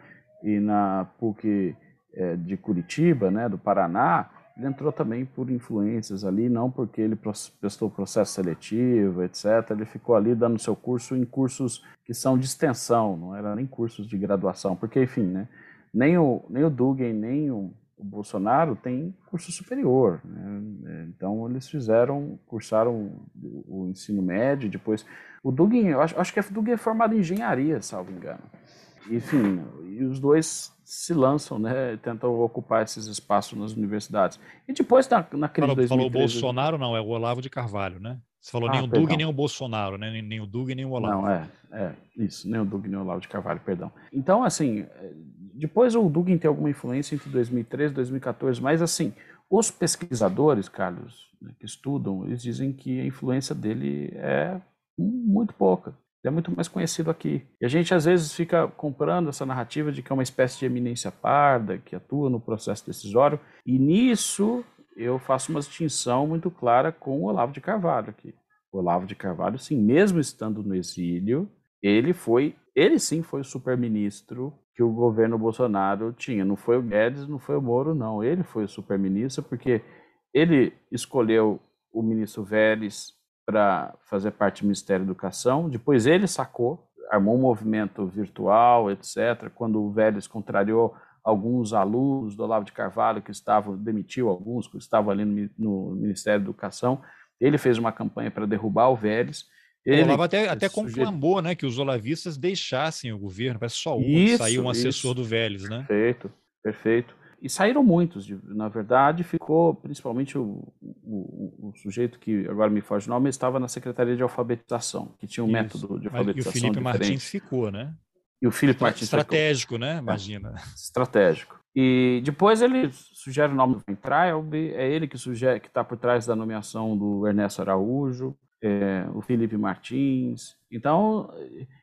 e na PUC é, de Curitiba, né, do Paraná, ele entrou também por influências ali, não porque ele prestou processo seletivo, etc. Ele ficou ali dando seu curso em cursos que são de extensão, não era nem cursos de graduação, porque, enfim, né, nem o, nem o Dugin, nem o, o Bolsonaro tem curso superior. Né? Então, eles fizeram, cursaram o, o ensino médio, depois... O Dugin, eu acho, acho que o Dugin é formado em engenharia, salvo engano. Enfim, e os dois se lançam, né, tentam ocupar esses espaços nas universidades. E depois, na, naquele falou, 2013... Falou Bolsonaro, não, é o Olavo de Carvalho, né? Você falou ah, nem o Dug nem o Bolsonaro, né? Nem, nem o Dug nem o Olavo. Não, é, é, isso, nem o Dug nem o Olavo de Carvalho, perdão. Então, assim, depois o Dugin tem alguma influência entre 2013 e 2014, mas, assim, os pesquisadores, Carlos, né, que estudam, eles dizem que a influência dele é muito pouca é muito mais conhecido aqui. E a gente às vezes fica comprando essa narrativa de que é uma espécie de eminência parda que atua no processo decisório, e nisso eu faço uma distinção muito clara com o Olavo de Carvalho aqui. O Olavo de Carvalho, sim, mesmo estando no exílio, ele foi, ele sim foi o superministro que o governo Bolsonaro tinha. Não foi o Guedes, não foi o Moro, não. Ele foi o superministro porque ele escolheu o ministro Vélez para fazer parte do Ministério da Educação. Depois ele sacou, armou um movimento virtual, etc. Quando o Vélez contrariou alguns alunos do Olavo de Carvalho que estavam, demitiu alguns que estavam ali no, no Ministério da Educação, ele fez uma campanha para derrubar o Vélez. Ele, o Olavo até, até conclamou né, que os olavistas deixassem o governo, parece só um isso, saiu um assessor isso. do Vélez, né? Perfeito, perfeito. E saíram muitos, na verdade, ficou principalmente o, o, o, sujeito que agora me foge o nome, estava na Secretaria de Alfabetização, que tinha um Isso. método de alfabetização. E o Felipe diferente. Martins ficou, né? E o Felipe Martins Estratégico, ficou. né? Imagina. É, estratégico. E depois ele sugere o nome do Weintraub, é ele que sugere que está por trás da nomeação do Ernesto Araújo, é, o Felipe Martins. Então,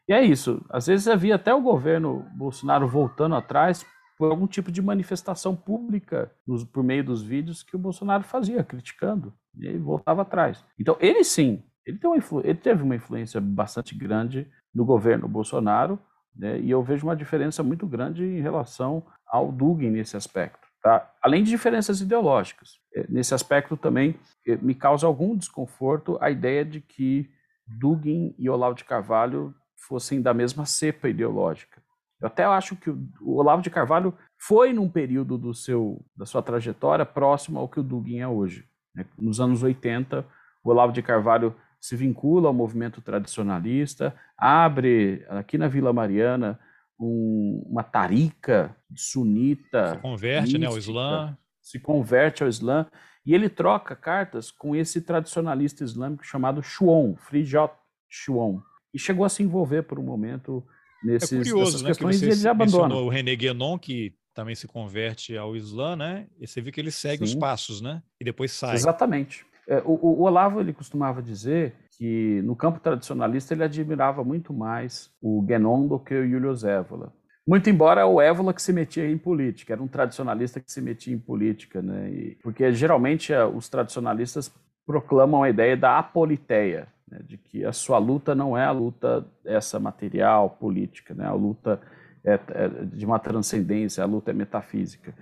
e é isso. Às vezes havia até o governo Bolsonaro voltando atrás por algum tipo de manifestação pública nos, por meio dos vídeos que o Bolsonaro fazia, criticando, e aí voltava atrás. Então, ele sim, ele, tem uma ele teve uma influência bastante grande no governo Bolsonaro, né, e eu vejo uma diferença muito grande em relação ao Dugin nesse aspecto. Tá? Além de diferenças ideológicas. É, nesse aspecto também é, me causa algum desconforto a ideia de que Dugin e Olavo de Carvalho fossem da mesma cepa ideológica. Eu até acho que o Olavo de Carvalho foi num período do seu, da sua trajetória próximo ao que o Dugin é hoje. Né? Nos anos 80, o Olavo de Carvalho se vincula ao movimento tradicionalista, abre aqui na Vila Mariana um, uma tarica sunita. Se converte mística, né, ao Islã. Se converte ao Islã. E ele troca cartas com esse tradicionalista islâmico chamado Shuon, Frijot Shuon. E chegou a se envolver por um momento nesses, é curioso, né, questões e ele abandona. o René Guénon, que também se converte ao Islã, né? E você vê que ele segue Sim. os passos, né? E depois sai. Exatamente. É, o, o, Olavo ele costumava dizer que no campo tradicionalista ele admirava muito mais o Guénon do que o Júlio Évola. Muito embora o Évola que se metia em política, era um tradicionalista que se metia em política, né? E, porque geralmente é, os tradicionalistas proclamam a ideia da apoliteia, né, de que a sua luta não é a luta essa material, política, né, a luta é, é de uma transcendência, a luta é metafísica.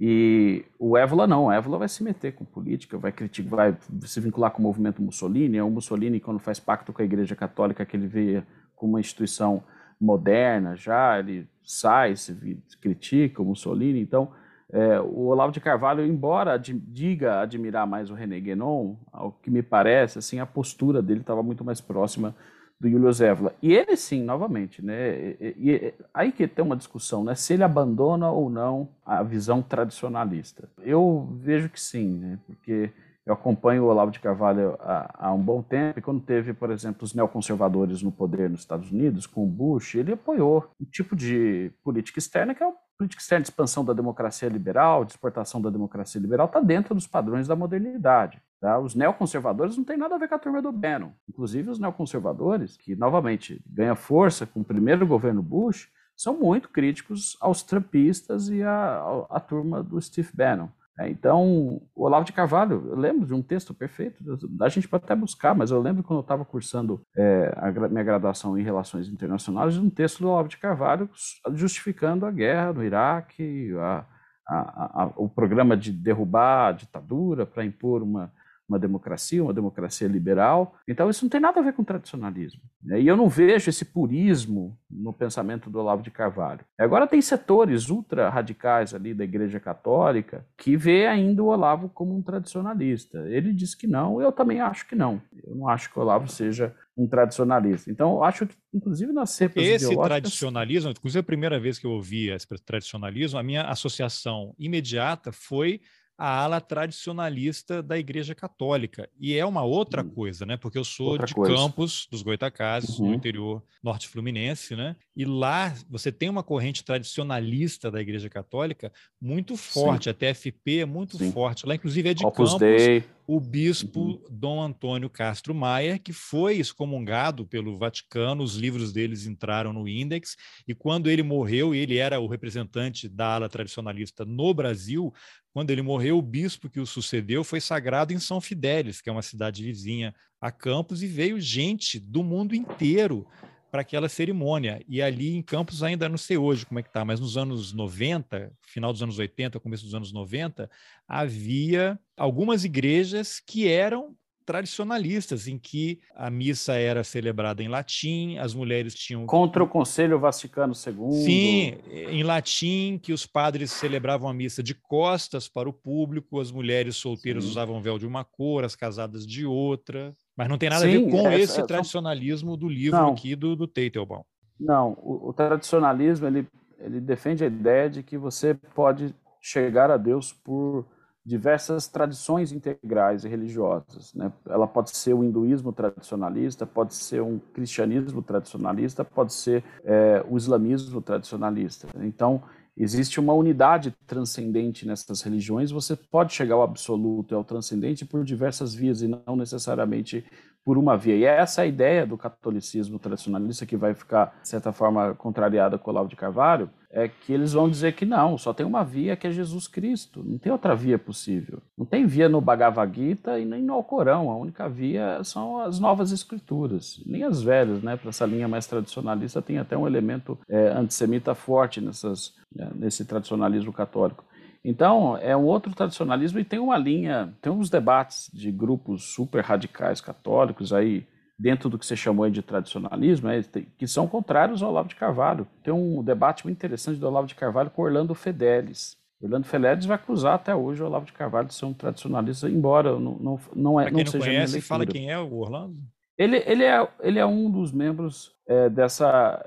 E o Évola não, o Évola vai se meter com política, vai criticar, vai se vincular com o movimento Mussolini. É o Mussolini, quando faz pacto com a Igreja Católica, que ele vê como uma instituição moderna já, ele sai, se critica o Mussolini. Então, é, o Olavo de Carvalho, embora ad, diga admirar mais o René Guénon, ao que me parece, assim, a postura dele estava muito mais próxima do Júlio Zévola. E ele sim, novamente, né? E, e, aí que tem uma discussão, né? Se ele abandona ou não a visão tradicionalista. Eu vejo que sim, né? Porque eu acompanho o Olavo de Carvalho há, há, um bom tempo, e quando teve, por exemplo, os neoconservadores no poder nos Estados Unidos, com o Bush, ele apoiou um tipo de política externa que é a política externa de expansão da democracia liberal, de exportação da democracia liberal, está dentro dos padrões da modernidade. Tá? Os neoconservadores não têm nada a ver com a turma do Bannon. Inclusive, os neoconservadores, que novamente ganha força com o primeiro governo Bush, são muito críticos aos trumpistas e à, à turma do Steve Bannon. É, então, o Olavo de Carvalho, eu lembro de um texto perfeito, a gente pode até buscar, mas eu lembro quando eu estava cursando é, a minha graduação em Relações Internacionais, de um texto do Olavo de Carvalho justificando a guerra no Iraque, a, a, a, o programa de derrubar a ditadura para impor uma, uma democracia, uma democracia liberal. Então, isso não tem nada a ver com tradicionalismo. Né? E eu não vejo esse purismo no pensamento do Olavo de Carvalho. Agora, tem setores ultra radicais ali da Igreja Católica que vê ainda o Olavo como um tradicionalista. Ele diz que não, eu também acho que não. Eu não acho que o Olavo seja um tradicionalista. Então, eu acho que, inclusive, nas cepas Esse tradicionalismo, inclusive a primeira vez que eu ouvi esse tradicionalismo, a minha associação imediata foi a ala tradicionalista da Igreja Católica. E é uma outra hum. coisa, né? Porque eu sou outra de coisa. Campos, dos Goitacazes, uhum. no interior norte fluminense, né? E lá você tem uma corrente tradicionalista da Igreja Católica muito forte, Sim. a TFP é muito Sim. forte. Lá, inclusive, é de Opus Campos. Dei o bispo uhum. Dom Antônio Castro Maia, que foi excomungado pelo Vaticano, os livros deles entraram no índex, e quando ele morreu, e ele era o representante da ala tradicionalista no Brasil, quando ele morreu, o bispo que o sucedeu foi sagrado em São Fidélis, que é uma cidade vizinha a Campos, e veio gente do mundo inteiro para aquela cerimônia. E ali em Campos, ainda não sei hoje como é que está, mas nos anos 90, final dos anos 80, começo dos anos 90, havia algumas igrejas que eram tradicionalistas, em que a missa era celebrada em latim, as mulheres tinham. Contra o Conselho Vaticano II. Sim, em latim, que os padres celebravam a missa de costas para o público, as mulheres solteiras Sim. usavam véu de uma cor, as casadas de outra. Mas não tem nada Sim, a ver com é, esse é, tradicionalismo do livro não, aqui do, do Teitelbaum. Não, o, o, tradicionalismo ele, ele defende a ideia de que você pode chegar a Deus por diversas tradições integrais e religiosas. Né? Ela pode ser o hinduísmo tradicionalista, pode ser um cristianismo tradicionalista, pode ser é, o islamismo tradicionalista. Então, Existe uma unidade transcendente nessas religiões. Você pode chegar ao absoluto e ao transcendente por diversas vias e não necessariamente por uma via. E essa é a ideia do catolicismo tradicionalista que vai ficar, de certa forma, contrariada com o Olavo de Carvalho, é que eles vão dizer que não, só tem uma via que é Jesus Cristo, não tem outra via possível. Não tem via no Bhagavad Gita e nem no Alcorão, a única via são as novas escrituras, nem as velhas, né? Para essa linha mais tradicionalista tem até um elemento é, antissemita forte nessas, né, nesse tradicionalismo católico. Então, é um outro tradicionalismo e tem uma linha, tem uns debates de grupos super radicais católicos aí, dentro do que você chamou de tradicionalismo, é, que são contrários ao Olavo de Carvalho. Tem um debate muito interessante do Olavo de Carvalho com Orlando Fedelis. Orlando Fedelis vai acusar até hoje o Olavo de Carvalho de ser um tradicionalista, embora não, não, não, é, pra quem não, não conhece, fala quem é o Orlando. Ele, ele, é, ele é um dos membros é, dessa,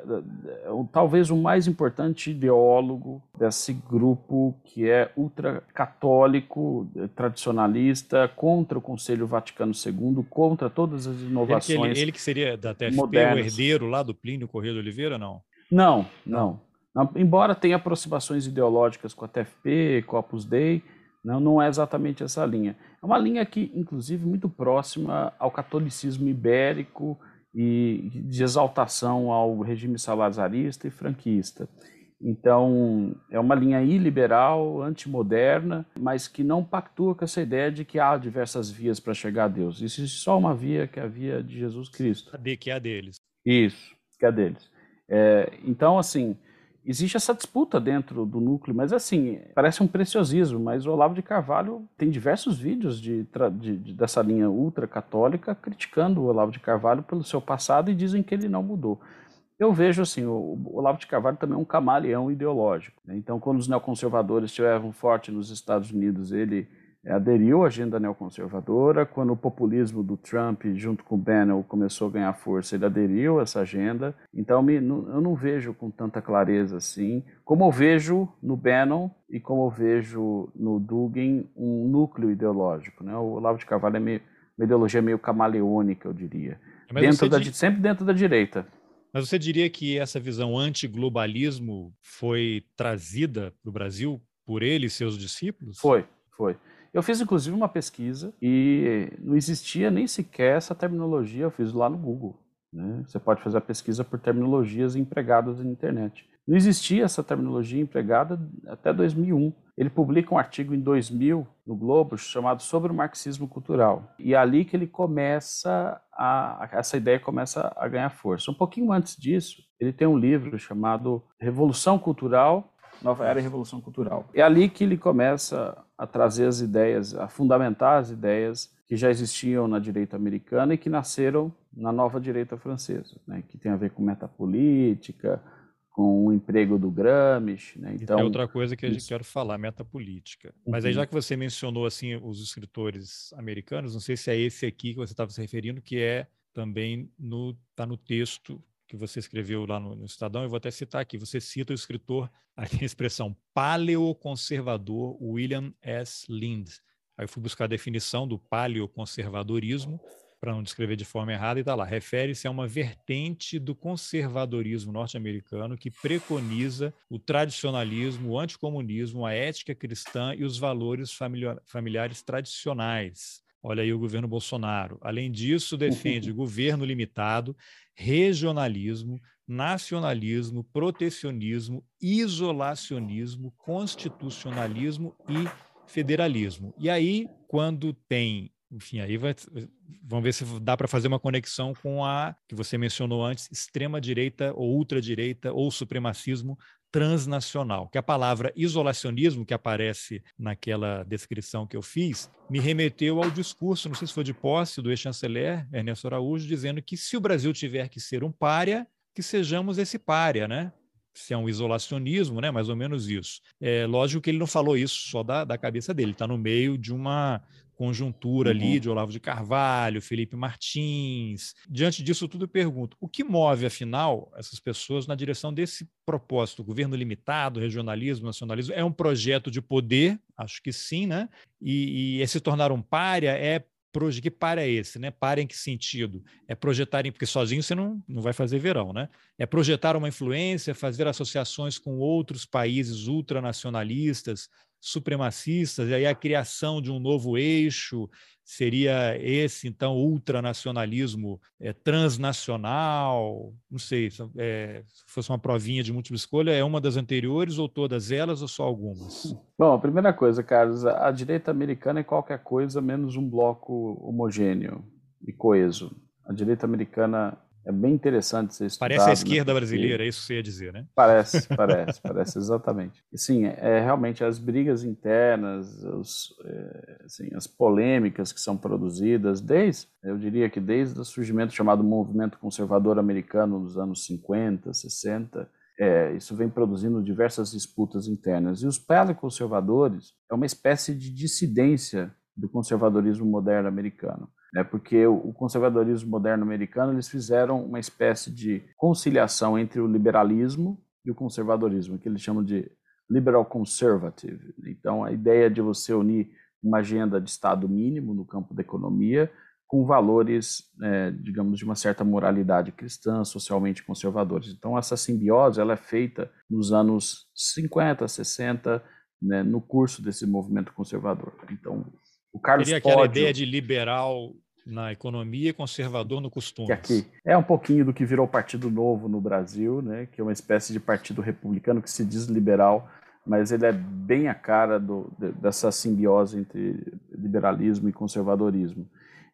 talvez o mais importante ideólogo desse grupo que é ultracatólico, é, tradicionalista, contra o Conselho Vaticano II, contra todas as inovações. Ele que, ele, ele que seria da TFP, modernas. o herdeiro lá do Plínio Correia de Oliveira, não? Não, não. não. Embora tenha aproximações ideológicas com a TFP, com a Opus Dei, não, não é exatamente essa linha. É uma linha que, inclusive, muito próxima ao catolicismo ibérico e de exaltação ao regime salazarista e franquista. Então, é uma linha iliberal, antimoderna, mas que não pactua com essa ideia de que há diversas vias para chegar a Deus. Existe só uma via, que é a via de Jesus Cristo. Que é a deles. Isso, que é a deles. É, então, assim, existe essa disputa dentro do núcleo, mas assim, parece um preciosismo, mas o Olavo de Carvalho tem diversos vídeos de, de, de dessa linha ultra-católica criticando o Olavo de Carvalho pelo seu passado e dizem que ele não mudou. Eu vejo assim, o Olavo de Carvalho também é um camaleão ideológico. Né? Então, quando os neoconservadores estiveram forte nos Estados Unidos, ele aderiu à agenda neoconservadora. Quando o populismo do Trump, junto com o Bannon, começou a ganhar força, ele aderiu a essa agenda. Então, eu não vejo com tanta clareza assim, como eu vejo no Bannon e como eu vejo no Dugin um núcleo ideológico. Né? O Olavo de Carvalho é meio, uma ideologia meio camaleônica, eu diria. Dentro da, diz... Sempre dentro da direita. Mas você diria que essa visão anti-globalismo foi trazida para o Brasil por ele e seus discípulos? Foi, foi. Eu fiz inclusive uma pesquisa e não existia nem sequer essa terminologia, eu fiz lá no Google. Né? Você pode fazer a pesquisa por terminologias empregadas na internet. Não existia essa terminologia empregada até 2001. Ele publica um artigo em 2000 no Globo chamado Sobre o Marxismo Cultural. E é ali que ele começa a essa ideia começa a ganhar força. Um pouquinho antes disso, ele tem um livro chamado Revolução Cultural nova era e revolução cultural. É ali que ele começa a trazer as ideias, a fundamentar as ideias que já existiam na direita americana e que nasceram na nova direita francesa, né, que tem a ver com metapolítica, com o emprego do Gramsci. Né? Então, é outra coisa que eu quero falar, metapolítica. Mas aí, uhum. já que você mencionou assim os escritores americanos, não sei se é esse aqui que você estava se referindo, que é também no está no texto que você escreveu lá no, no Estadão, eu vou até citar aqui. Você cita o escritor, a expressão paleoconservador William S. Lind. Aí eu fui buscar a definição do paleoconservadorismo, para não descrever de forma errada, e está lá. Refere-se a uma vertente do conservadorismo norte-americano que preconiza o tradicionalismo, o anticomunismo, a ética cristã e os valores familiares tradicionais. Olha aí o governo Bolsonaro. Além disso, defende governo limitado, regionalismo, nacionalismo, protecionismo, isolacionismo, constitucionalismo e federalismo. E aí, quando tem enfim, aí vai, vamos ver se dá para fazer uma conexão com a que você mencionou antes, extrema-direita ou ultradireita ou supremacismo transnacional, que a palavra isolacionismo, que aparece naquela descrição que eu fiz, me remeteu ao discurso, não sei se foi de posse, do ex-chanceler Ernesto Araújo, dizendo que se o Brasil tiver que ser um párea, que sejamos esse párea, né? se é um isolacionismo, né? mais ou menos isso. É lógico que ele não falou isso só da, da cabeça dele, está no meio de uma conjuntura uhum. ali de Olavo de Carvalho, Felipe Martins. Diante disso tudo, eu pergunto: o que move, afinal, essas pessoas na direção desse propósito? Governo limitado, regionalismo, nacionalismo? É um projeto de poder? Acho que sim, né? E, e é se tornar um párea é que para é esse, né? Para em que sentido? É projetar, porque sozinho você não, não vai fazer verão, né? É projetar uma influência, fazer associações com outros países ultranacionalistas, supremacistas, e aí a criação de um novo eixo seria esse, então, ultranacionalismo é, transnacional, não sei, é, se fosse uma provinha de múltipla escolha, é uma das anteriores ou todas elas ou só algumas? Bom, a primeira coisa, Carlos, a direita americana é qualquer coisa menos um bloco homogêneo e coeso. A direita americana é bem interessante ser estudado. Parece a né, esquerda né? brasileira, é isso que você ia dizer, né? Parece, parece, parece, exatamente. sim, é, é, realmente as brigas internas, os, é, assim, as polêmicas que são produzidas, desde, eu diria que desde o surgimento chamado movimento conservador americano nos anos 50, 60, é, isso vem produzindo diversas disputas internas. E os paleoconservadores é uma espécie de dissidência do conservadorismo moderno americano né, porque o conservadorismo moderno americano eles fizeram uma espécie de conciliação entre o liberalismo e o conservadorismo, que eles chamam de liberal conservative. Então, a ideia de você unir uma agenda de Estado mínimo no campo da economia com valores, é, digamos, de uma certa moralidade cristã, socialmente conservadores. Então, essa simbiose ela é feita nos anos 50, 60, né, no curso desse movimento conservador. Então, o Carlos Teria aquela Pódio, ideia de liberal na economia e conservador no costume. Aqui é um pouquinho do que virou o Partido Novo no Brasil, né? que é uma espécie de partido republicano que se diz liberal, mas ele é bem a cara do, dessa simbiose entre liberalismo e conservadorismo.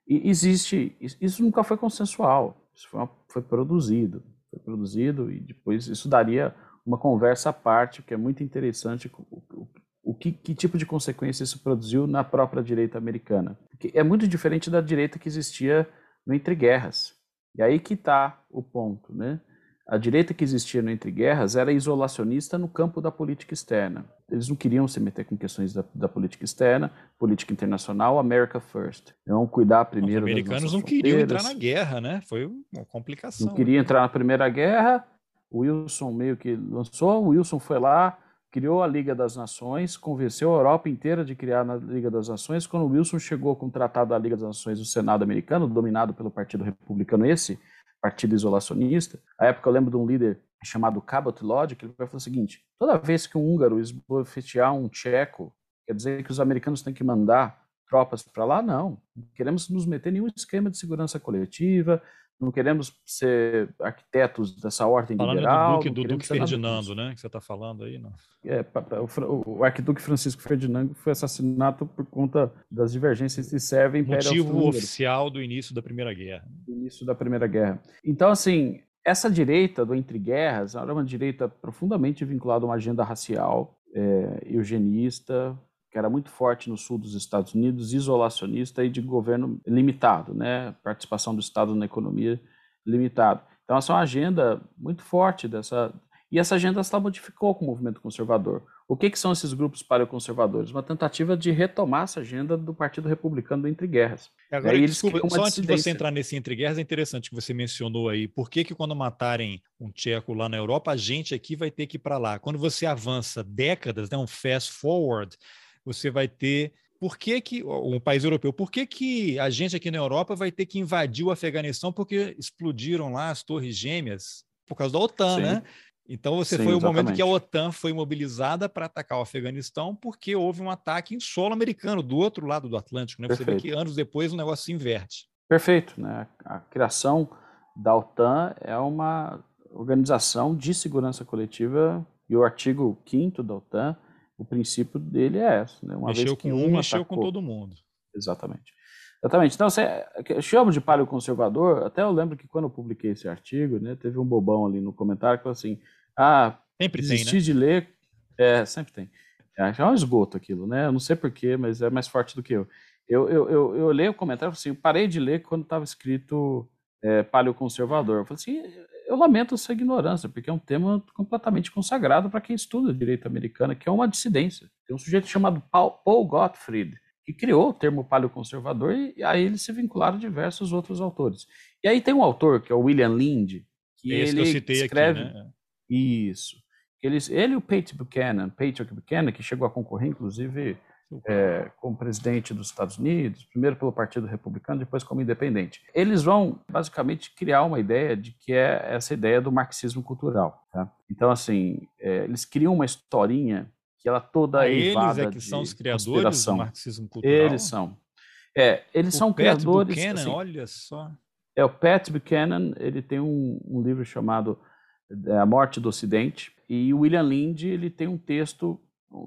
E existe, isso nunca foi consensual, isso foi, uma, foi produzido, foi produzido e depois isso daria uma conversa à parte, que é muito interessante o, o que, que, tipo de consequência isso produziu na própria direita americana. Porque é muito diferente da direita que existia no Entre Guerras. E aí que está o ponto. Né? A direita que existia no Entre Guerras era isolacionista no campo da política externa. Eles não queriam se meter com questões da, da política externa, política internacional, America First. Então, cuidar primeiro Os americanos não queriam entrar na guerra, né? Foi uma complicação. Não queriam entrar na Primeira Guerra, o Wilson meio que lançou, o Wilson foi lá, criou a Liga das Nações, convenceu a Europa inteira de criar a Liga das Nações. Quando Wilson chegou com o Tratado da Liga das Nações no Senado americano, dominado pelo Partido Republicano, esse partido isolacionista, a época eu lembro de um líder chamado Cabot Lodge, que ele vai falar o seguinte, toda vez que um húngaro esbofetear um tcheco, quer dizer que os americanos têm que mandar tropas para lá? Não. Não queremos nos meter em nenhum esquema de segurança coletiva, não queremos ser arquitetos dessa ordem falando liberal. Do Duque, do Duque Ferdinando, né? Que você está falando aí, não? É, o, o, arquiduque Francisco Ferdinando foi assassinado por conta das divergências entre Sérvia e Império Motivo oficial do início da Primeira Guerra. Do início da Primeira Guerra. Então, assim, essa direita do entre guerras era uma direita profundamente vinculada a uma agenda racial, é, eugenista, que era muito forte no sul dos Estados Unidos, isolacionista e de governo limitado, né? participação do Estado na economia limitado. Então, essa é uma agenda muito forte dessa. E essa agenda se modificou com o movimento conservador. O que, que são esses grupos paleoconservadores? Uma tentativa de retomar essa agenda do Partido Republicano entre guerras. Agora, aí, desculpa, só antes de você entrar nesse entre guerras, é interessante que você mencionou aí. Por que, que quando matarem um tcheco lá na Europa, a gente aqui vai ter que ir para lá? Quando você avança décadas, né, um fast forward, você vai ter por que, que um país europeu, por que, que a gente aqui na Europa vai ter que invadir o Afeganistão porque explodiram lá as torres gêmeas por causa da OTAN, Sim. né? Então você Sim, foi o exatamente. momento que a OTAN foi mobilizada para atacar o Afeganistão porque houve um ataque em solo americano do outro lado do Atlântico, né? Você vê que anos depois o negócio se inverte. Perfeito, né? A criação da OTAN é uma organização de segurança coletiva e o artigo 5 da OTAN o princípio dele é esse. Né? Uma mexeu vez que com um, mexeu atacou, com todo mundo. Exatamente. Exatamente. Então, você, eu chamo de paleoconservador, até eu lembro que quando eu publiquei esse artigo, né, teve um bobão ali no comentário que falou assim, ah, sempre tem, né? de ler... É, sempre tem. É, é um esgoto aquilo, né? Eu não sei porquê, mas é mais forte do que eu. Eu, eu, eu, eu leio o comentário assim, eu parei de ler quando estava escrito é, paleoconservador. Eu falei assim, eu lamento essa ignorância, porque é um tema completamente consagrado para quem estuda direito americano, que é uma dissidência. Tem um sujeito chamado Paul Gottfried, que criou o termo paleoconservador, e aí eles se vincularam a diversos outros autores. E aí tem um autor, que é o William Lind, que Esse ele que escreve... Aqui, né? Isso. Ele, ele e o Pate Buchanan, Patrick Buchanan, que chegou a concorrer, inclusive, é, como presidente dos Estados Unidos, primeiro pelo Partido Republicano, depois como independente. Eles vão basicamente criar uma ideia de que é essa ideia do marxismo cultural. Tá? Então, assim, é, eles criam uma historinha que ela toda ah, eles é que são os criadores do marxismo cultural. Eles são. É, eles o são Pat criadores. Buchanan, assim, olha só. É o Pat Buchanan. Ele tem um, um livro chamado é, A Morte do Ocidente e o William Lind ele tem um texto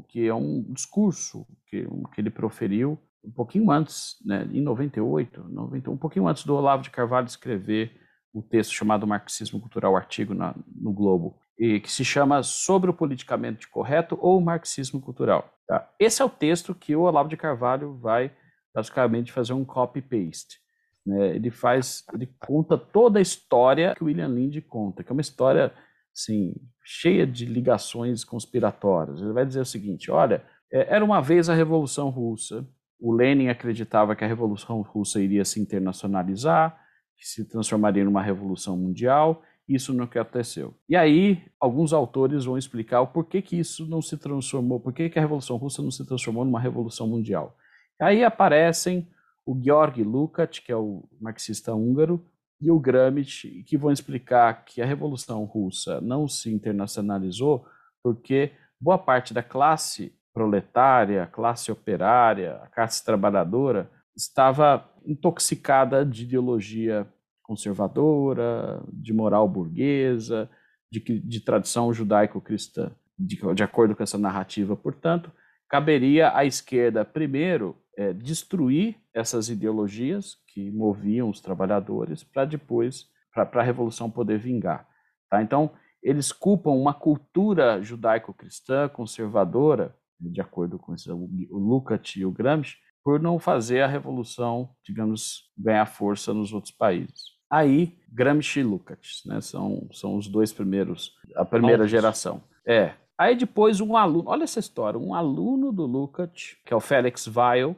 que é um discurso que, que ele proferiu um pouquinho antes, né, em 98, 90, um pouquinho antes do Olavo de Carvalho escrever o texto chamado Marxismo Cultural, artigo na, no Globo, e que se chama Sobre o Politicamente Correto ou Marxismo Cultural. Tá? Esse é o texto que o Olavo de Carvalho vai basicamente fazer um copy-paste. Né? Ele faz, ele conta toda a história que o William Linde conta, que é uma história assim, cheia de ligações conspiratórias. Ele vai dizer o seguinte: olha, é, era uma vez a Revolução Russa. O Lenin acreditava que a Revolução Russa iria se internacionalizar, que se transformaria numa revolução mundial. Isso não aconteceu. E aí, alguns autores vão explicar o porquê que isso não se transformou, por que a Revolução Russa não se transformou numa revolução mundial. Aí aparecem o Georg Lukács, que é o marxista húngaro, e o Gramsci, que vão explicar que a Revolução Russa não se internacionalizou porque boa parte da classe proletária, classe operária, classe trabalhadora estava intoxicada de ideologia conservadora, de moral burguesa, de, de tradição judaico-cristã. De, de acordo com essa narrativa, portanto, caberia à esquerda, primeiro, é, destruir essas ideologias que moviam os trabalhadores para depois, para a revolução poder vingar. Tá? Então, eles culpam uma cultura judaico-cristã conservadora, de acordo com esse, o Lukács e o Gramsci, por não fazer a revolução, digamos, ganhar força nos outros países. Aí, Gramsci e Lukács, né, são, são os dois primeiros, a primeira geração. É, Aí depois um aluno, olha essa história, um aluno do Lukács, que é o Félix Weil.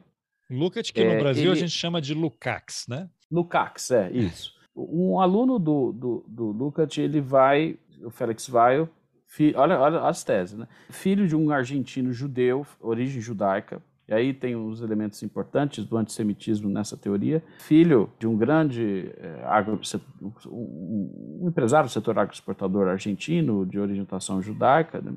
Lukács, que é, no Brasil ele... a gente chama de Lukács, né? Lukács, é, isso. Um aluno do, do, do Lukács, ele vai, o Félix Weil, fi, olha, olha as teses, né? Filho de um argentino judeu, origem judaica, e aí tem os elementos importantes do antissemitismo nessa teoria. Filho de um grande é, agro, um, um, empresário do setor agroexportador argentino, de orientação judaica, né?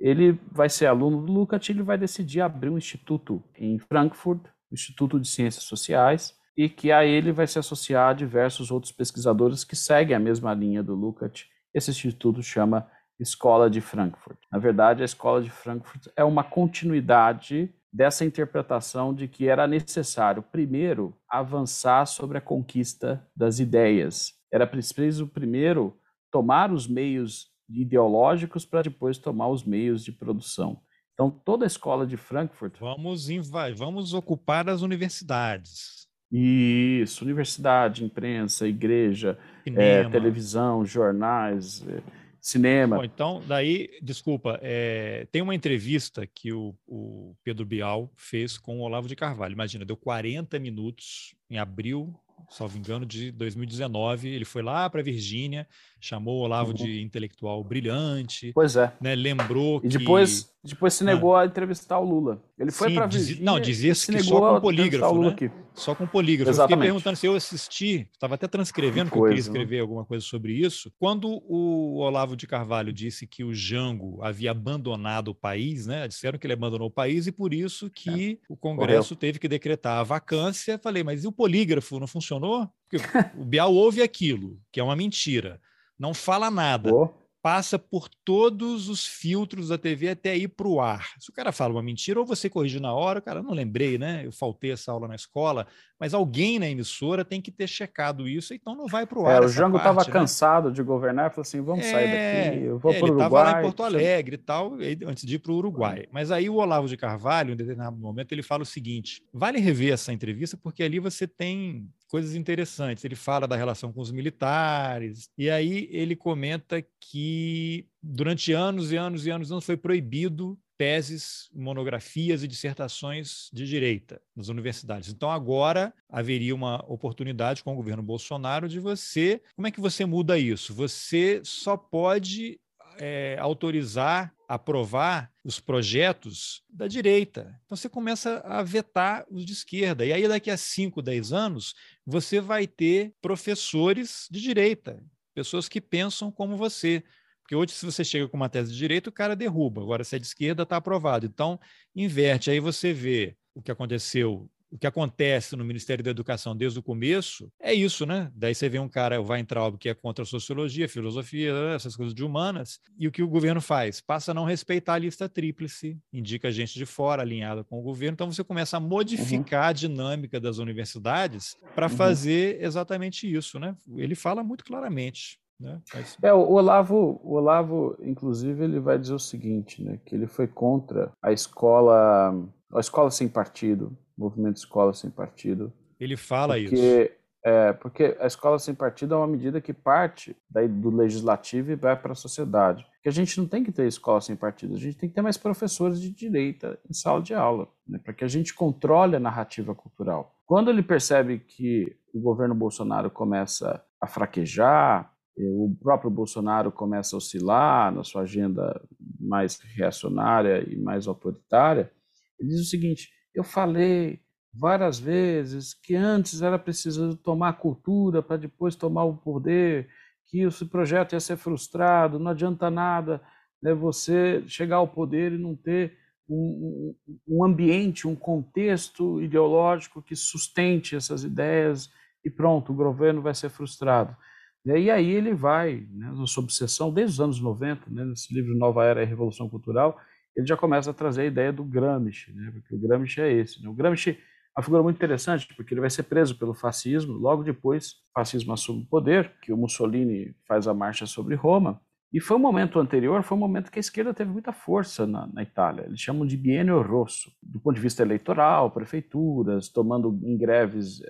Ele vai ser aluno do Lukács e ele vai decidir abrir um instituto em Frankfurt, um Instituto de Ciências Sociais, e que a ele vai se associar a diversos outros pesquisadores que seguem a mesma linha do Lukács. Esse instituto chama Escola de Frankfurt. Na verdade, a Escola de Frankfurt é uma continuidade dessa interpretação de que era necessário, primeiro, avançar sobre a conquista das ideias. Era preciso, primeiro, tomar os meios ideológicos para depois tomar os meios de produção. Então, toda a escola de Frankfurt. Vamos, vamos ocupar as universidades. Isso, universidade, imprensa, igreja, é, televisão, jornais, é, cinema. Bom, então, daí, desculpa, é, tem uma entrevista que o, o, Pedro Bial fez com o Olavo de Carvalho. Imagina, deu 40 minutos em abril, salvo engano, de 2019. Ele foi lá para Virgínia, chamou o Olavo uhum. de intelectual brilhante. Pois é. Né, lembrou e que... depois se negou ah. a entrevistar o Lula. Ele foi para Virgínia. Não, dizia-se que só com polígrafo, né? Aqui. Só com polígrafo. Exatamente. Eu fiquei perguntando se eu assisti, estava até transcrevendo, que, coisa, eu queria escrever né? alguma coisa sobre isso. Quando o Olavo de Carvalho disse que o Jango havia abandonado o país, né? Disseram que ele abandonou o país e por isso que é. o Congresso Correu. teve que decretar a vacância. Falei, mas e o polígrafo não funcionou? Porque o Bial ouve aquilo, que é uma mentira não fala nada. Oh. Passa por todos os filtros da TV até ir para o ar. Se o cara fala uma mentira, ou você corrige na hora, o cara não lembrei, né? Eu faltei essa aula na escola, mas alguém na emissora tem que ter checado isso, então não vai para o ar. É, o Jango estava né? cansado de governar, falou assim: vamos é, sair daqui, eu vou é, para o Uruguai. Ele estava lá em Porto Alegre e tal, antes de ir para o Uruguai. Mas aí o Olavo de Carvalho, em determinado momento, ele fala o seguinte: vale rever essa entrevista, porque ali você tem coisas interessantes. Ele fala da relação com os militares, e aí ele comenta que durante anos e anos e anos não foi proibido teses, monografias e dissertações de direita nas universidades. Então agora haveria uma oportunidade com o governo Bolsonaro de você, como é que você muda isso? Você só pode é, autorizar, aprovar os projetos da direita. Então você começa a vetar os de esquerda. E aí, daqui a 5, 10 anos, você vai ter professores de direita, pessoas que pensam como você. Porque hoje, se você chega com uma tese de direito, o cara derruba. Agora, se é de esquerda, está aprovado. Então, inverte. Aí você vê o que aconteceu o que acontece no Ministério da Educação desde o começo é isso, né? Daí você vê um cara, o Weintraub, que é contra a sociologia, filosofia, essas coisas de humanas, e o que o governo faz? Passa a não respeitar a lista tríplice, indica gente de fora alinhada com o governo, então você começa a modificar uhum. a dinâmica das universidades para uhum. fazer exatamente isso, né? Ele fala muito claramente. Né? Mas... É, o Olavo, o Olavo, inclusive, ele vai dizer o seguinte, né? Que ele foi contra a escola, a escola sem partido, movimento Escola Sem Partido. Ele fala porque, isso. É, porque a escola sem partido é uma medida que parte daí do legislativo e vai para a sociedade. Que a gente não tem que ter escola sem partido, a gente tem que ter mais professores de direita em sala de aula, né, para que a gente controle a narrativa cultural. Quando ele percebe que o governo Bolsonaro começa a fraquejar, o próprio Bolsonaro começa a oscilar na sua agenda mais reacionária e mais autoritária, ele diz o seguinte: eu falei várias vezes que antes era preciso tomar cultura para depois tomar o poder, que esse projeto ia ser frustrado, não adianta nada né, você chegar ao poder e não ter um, um ambiente, um contexto ideológico que sustente essas ideias e pronto, o governo vai ser frustrado. E aí ele vai, né, na sua obsessão, desde os anos 90, né, nesse livro Nova Era e Revolução Cultural, ele já começa a trazer a ideia do Gramsci, né? porque o Gramsci é esse. Né? O Gramsci é uma figura muito interessante, porque ele vai ser preso pelo fascismo, logo depois o fascismo assume o poder, que o Mussolini faz a marcha sobre Roma, e foi um momento anterior, foi um momento que a esquerda teve muita força na, na, Itália. Eles chamam de bienio rosso, do ponto de vista eleitoral, prefeituras, tomando em greves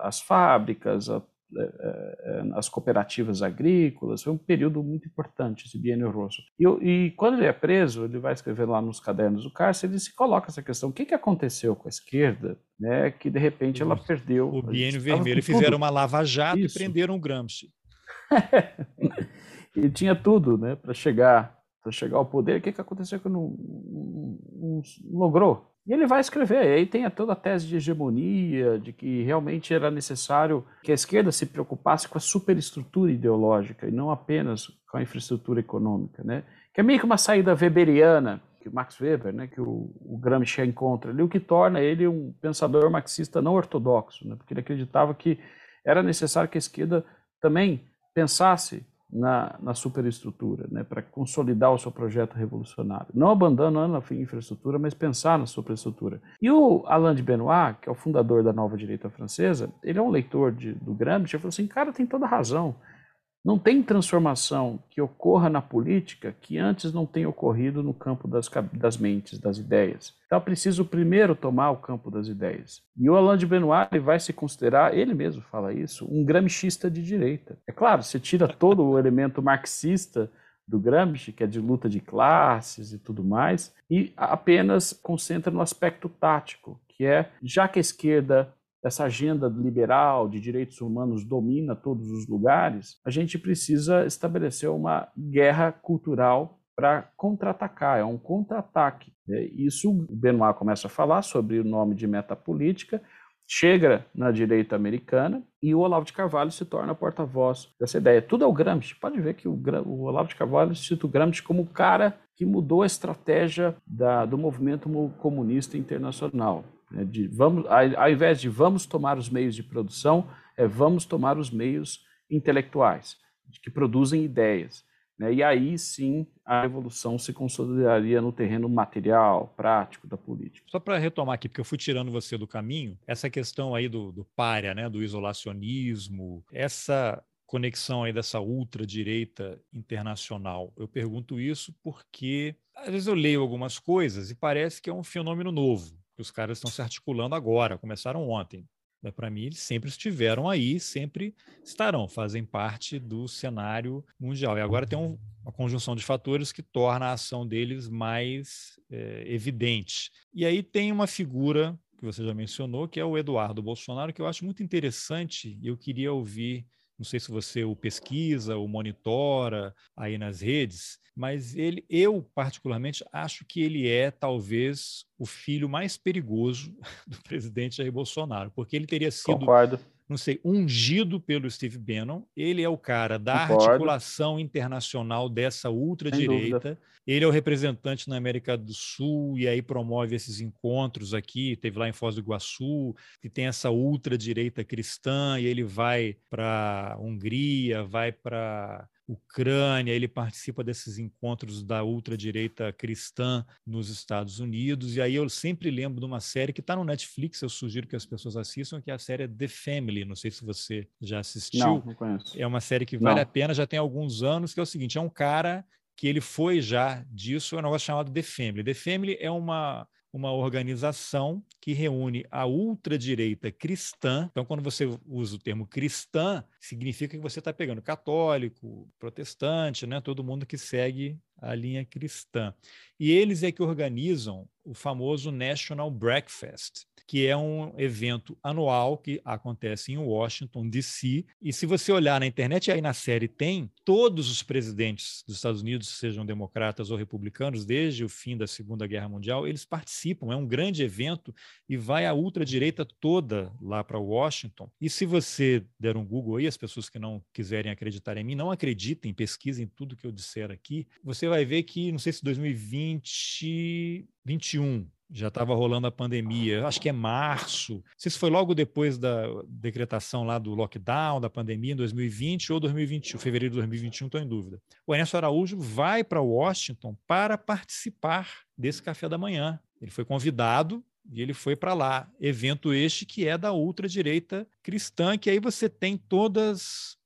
as fábricas, a as cooperativas agrícolas, foi um período muito importante, esse biênio rosso. E, e, quando ele é preso, ele vai escrever lá nos cadernos do cárcere, ele se coloca essa questão, o que, que aconteceu com a esquerda, né, que de repente ela perdeu... O biênio vermelho, fizeram uma lava-jato e prenderam o Gramsci. e tinha tudo né, para chegar para chegar ao poder, o que, que aconteceu que não, não, não, não logrou? E ele vai escrever, e aí tem toda a tese de hegemonia, de que realmente era necessário que a esquerda se preocupasse com a superestrutura ideológica e não apenas com a infraestrutura econômica, né? Que é meio que uma saída weberiana, que o Max Weber, né, que o, o Gramsci encontra ali, o que torna ele um pensador marxista não ortodoxo, né? Porque ele acreditava que era necessário que a esquerda também pensasse na, na superestrutura, né, para consolidar o seu projeto revolucionário. Não abandonando a infraestrutura, mas pensar na superestrutura. E o Alain de Benoit, que é o fundador da nova direita francesa, ele é um leitor de, do Gramsci, ele falou assim, cara, tem toda razão. Não tem transformação que ocorra na política que antes não tenha ocorrido no campo das, das mentes, das ideias. Então é preciso primeiro tomar o campo das ideias. E o Alain de Benoit vai se considerar, ele mesmo fala isso, um gramscista de direita. É claro, você tira todo o elemento marxista do Gramsci, que é de luta de classes e tudo mais, e apenas concentra no aspecto tático, que é, já que a esquerda essa agenda liberal de direitos humanos domina todos os lugares, a gente precisa estabelecer uma guerra cultural para contra-atacar, é um contra-ataque. É, isso o Benoit começa a falar sobre o nome de metapolítica, chega na direita americana e o Olavo de Carvalho se torna porta-voz dessa ideia. Tudo é o Gramsci. Pode ver que o, o Olavo de Carvalho cita o Gramsci como o cara que mudou a estratégia da, do movimento comunista internacional. Né, de vamos, ao invés de vamos tomar os meios de produção, é vamos tomar os meios intelectuais, que produzem ideias. Né? E aí sim a evolução se consolidaria no terreno material, prático da política. Só para retomar aqui, porque eu fui tirando você do caminho, essa questão aí do, do párea, né? do isolacionismo, essa conexão aí dessa ultradireita internacional. Eu pergunto isso porque às vezes eu leio algumas coisas e parece que é um fenômeno novo que os caras estão se articulando agora, começaram ontem. Mas para mim, eles sempre estiveram aí, sempre estarão, fazem parte do cenário mundial. E agora tem um, uma conjunção de fatores que torna a ação deles mais é, evidente. E aí tem uma figura que você já mencionou, que é o Eduardo Bolsonaro, que eu acho muito interessante e eu queria ouvir não sei se você o pesquisa, o monitora aí nas redes, mas ele, eu particularmente acho que ele é talvez o filho mais perigoso do presidente Jair Bolsonaro, porque ele teria sido Concordo não sei, ungido pelo Steve Bannon. Ele é o cara da Concordo. articulação internacional dessa ultradireita. Ele é o representante na América do Sul e aí promove esses encontros aqui. Teve lá em Foz do Iguaçu, que tem essa ultradireita cristã, e ele vai para Hungria, vai para Ucrânia, ele participa desses encontros da ultradireita cristã nos Estados Unidos. E aí eu sempre lembro de uma série que está no Netflix, eu sugiro que as pessoas assistam, que é a série The Family. Não sei se você já assistiu. Não, não conheço. É uma série que vale não. a pena, já tem alguns anos, que é o seguinte: é um cara que ele foi já disso, é um negócio chamado The Family. The Family é uma uma organização que reúne a ultradireita cristã. Então, quando você usa o termo cristã, significa que você está pegando católico, protestante, né? todo mundo que segue a linha cristã. E eles é que organizam o famoso National Breakfast, que é um evento anual que acontece em Washington, D.C. E se você olhar na internet, aí na série tem todos os presidentes dos Estados Unidos, sejam democratas ou republicanos, desde o fim da Segunda Guerra Mundial, eles participam. É um grande evento e vai a ultradireita toda lá para Washington. E se você der um Google aí, as pessoas que não quiserem acreditar em mim, não acreditem, pesquisem tudo que eu disser aqui, você vai ver que, não sei se 2020, 21, já estava rolando a pandemia, acho que é março, não sei se foi logo depois da decretação lá do lockdown, da pandemia em 2020 ou 2021, fevereiro de 2021, estou em dúvida. O Ernesto Araújo vai para Washington para participar desse café da manhã. Ele foi convidado e ele foi para lá. Evento este que é da ultradireita cristã, que aí você tem todas.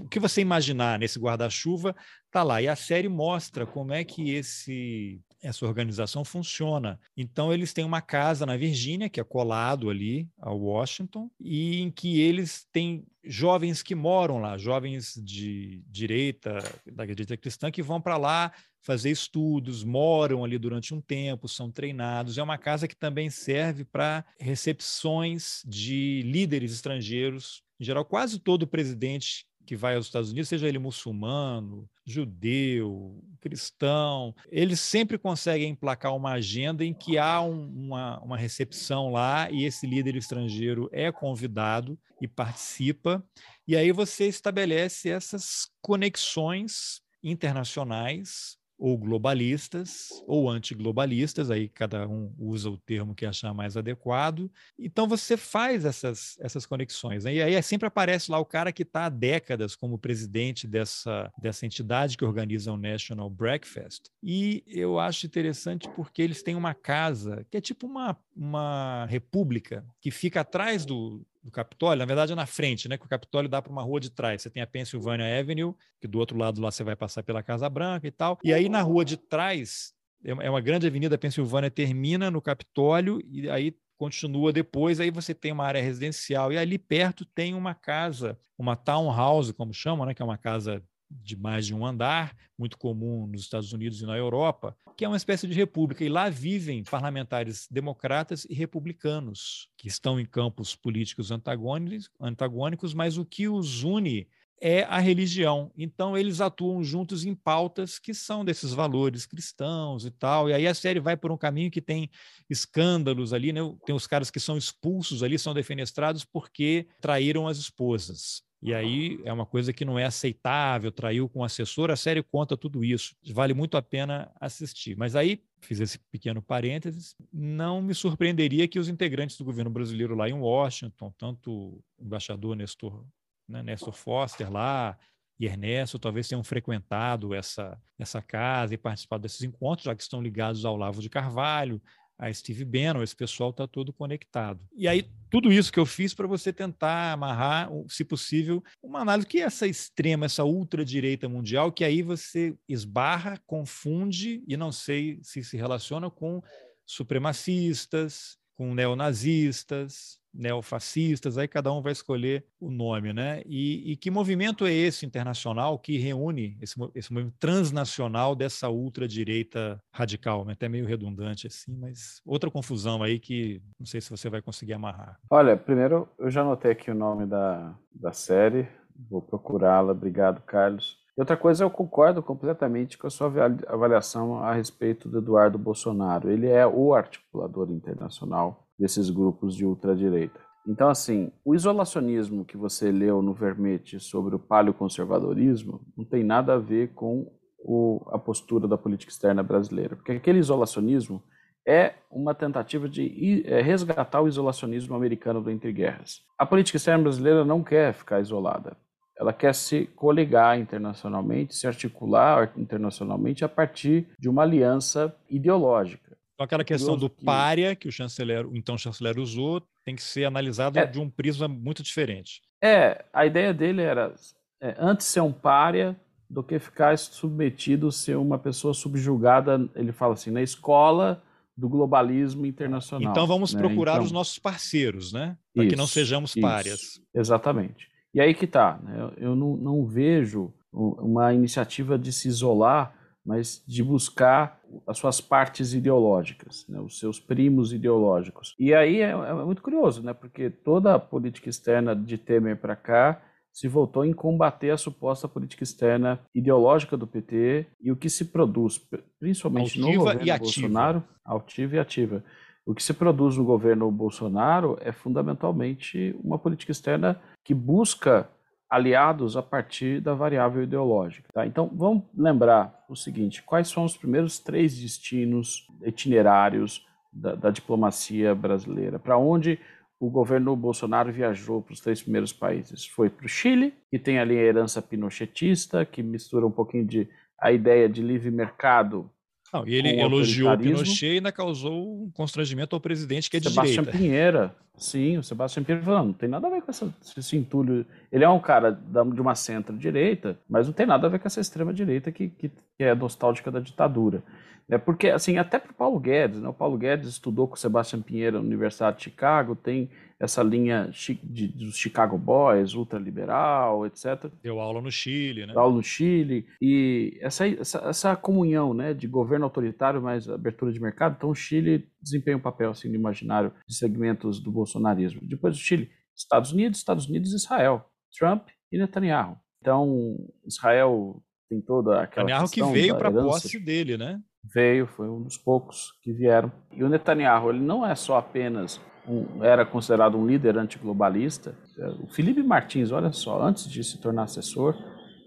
O que você imaginar nesse guarda-chuva está lá. E a série mostra como é que esse essa organização funciona. Então, eles têm uma casa na Virgínia, que é colado ali ao Washington, e em que eles têm jovens que moram lá, jovens de direita, da direita cristã, que vão para lá fazer estudos, moram ali durante um tempo, são treinados. É uma casa que também serve para recepções de líderes estrangeiros. Em geral, quase todo presidente que vai aos Estados Unidos, seja ele muçulmano, judeu, cristão, eles sempre conseguem emplacar uma agenda em que há um, uma, uma recepção lá e esse líder estrangeiro é convidado e participa. E aí você estabelece essas conexões internacionais ou globalistas ou antiglobalistas, aí cada um usa o termo que achar mais adequado. Então você faz essas, essas conexões. Né? E aí sempre aparece lá o cara que está há décadas como presidente dessa, dessa entidade que organiza o National Breakfast. E eu acho interessante porque eles têm uma casa que é tipo uma, uma república que fica atrás do, do Capitólio, na verdade é na frente, né? Que o Capitólio dá para uma rua de trás. Você tem a Pennsylvania Avenue, que do outro lado lá você vai passar pela Casa Branca e tal. E aí na rua de trás é, é uma grande avenida, a Pensilvânia termina no Capitólio e aí continua depois, aí você tem uma área residencial e ali perto tem uma casa, uma townhouse, como chamam, né, que é uma casa de mais de um andar, muito comum nos Estados Unidos e na Europa, que é uma espécie de república. E lá vivem parlamentares democratas e republicanos, que estão em campos políticos antagônicos, antagônicos mas o que os une é a religião. Então, eles atuam juntos em pautas que são desses valores cristãos e tal. E aí a série vai por um caminho que tem escândalos ali, né? Tem os caras que são expulsos ali, são defenestrados porque traíram as esposas. E aí é uma coisa que não é aceitável, traiu com o assessor, a série conta tudo isso. Vale muito a pena assistir. Mas aí, fiz esse pequeno parênteses, não me surpreenderia que os integrantes do governo brasileiro lá em Washington, tanto o embaixador Nestor né, Nestor Foster lá e Ernesto talvez tenham frequentado essa, essa casa e participado desses encontros, já que estão ligados ao Lavo de Carvalho, a Steve Bannon, esse pessoal está todo conectado. E aí, tudo isso que eu fiz para você tentar amarrar, se possível, uma análise que é essa extrema, essa ultradireita mundial, que aí você esbarra, confunde, e não sei se se relaciona com supremacistas, com neonazistas, neofascistas, aí cada um vai escolher o nome, né? E, e que movimento é esse internacional que reúne esse, esse movimento transnacional dessa ultradireita radical? Até meio redundante assim, mas outra confusão aí que não sei se você vai conseguir amarrar. Olha, primeiro eu já anotei aqui o nome da, da série, vou procurá-la. Obrigado, Carlos. E outra coisa, eu concordo completamente com a sua avaliação a respeito do Eduardo Bolsonaro. Ele é o articulador internacional desses grupos de ultradireita. Então, assim, o isolacionismo que você leu no Vermete sobre o paleoconservadorismo não tem nada a ver com o, a postura da política externa brasileira, porque aquele isolacionismo é uma tentativa de é, resgatar o isolacionismo americano do entre guerras. A política externa brasileira não quer ficar isolada. Ela quer se coligar internacionalmente, se articular internacionalmente a partir de uma aliança ideológica. Então, aquela questão do párea que o chanceler, o então chanceler usou, tem que ser analisado é, de um prisma muito diferente. É, a ideia dele era é, antes ser um párea do que ficar submetido, ser uma pessoa subjugada, ele fala assim, na escola do globalismo internacional. Então vamos né? procurar então, os nossos parceiros, né? Para que não sejamos isso, párias. Exatamente. E aí que tá, né? eu não, não vejo uma iniciativa de se isolar mas de buscar as suas partes ideológicas, né, os seus primos ideológicos. E aí é, é, muito curioso, né, porque toda a política externa de Temer para cá se voltou em combater a suposta política externa ideológica do PT e o que se produz, principalmente altiva no governo Bolsonaro, altiva e ativa. O que se produz no governo Bolsonaro é fundamentalmente uma política externa que busca aliados a partir da variável ideológica. Tá? Então, vamos lembrar o seguinte: quais são os primeiros três destinos itinerários da, da diplomacia brasileira? Para onde o governo Bolsonaro viajou para os três primeiros países? Foi para o Chile, que tem ali a herança pinochetista, que mistura um pouquinho de a ideia de livre mercado não, e ele elogiou o Pinochet e ainda causou um constrangimento ao presidente que é de Sebastião direita. Pinheira, sim, o Sebastião Pinheira não tem nada a ver com essa, esse entulho. Ele é um cara de uma centro-direita, mas não tem nada a ver com essa extrema-direita que, que, que, é nostálgica da ditadura. É porque, assim, até para o Paulo Guedes, né? o Paulo Guedes estudou com o Sebastião Pinheira na Universidade de Chicago, tem essa linha de, dos Chicago Boys, ultraliberal, etc. Deu aula no Chile, né? Deu aula no Chile. E essa, essa, essa, comunhão né, de governo autoritário mais abertura de mercado, então o Chile desempenha um papel assim, no imaginário de segmentos do bolsonarismo. Depois do Chile, Estados Unidos, Estados Unidos e Israel. Trump e Netanyahu. Então, Israel tem toda aquela Netanyahu que veio para a posse dele, né? Veio, foi um dos poucos que vieram. E o Netanyahu, ele não é só apenas um, era considerado um líder antiglobalista. O Felipe Martins, olha só, antes de se tornar assessor,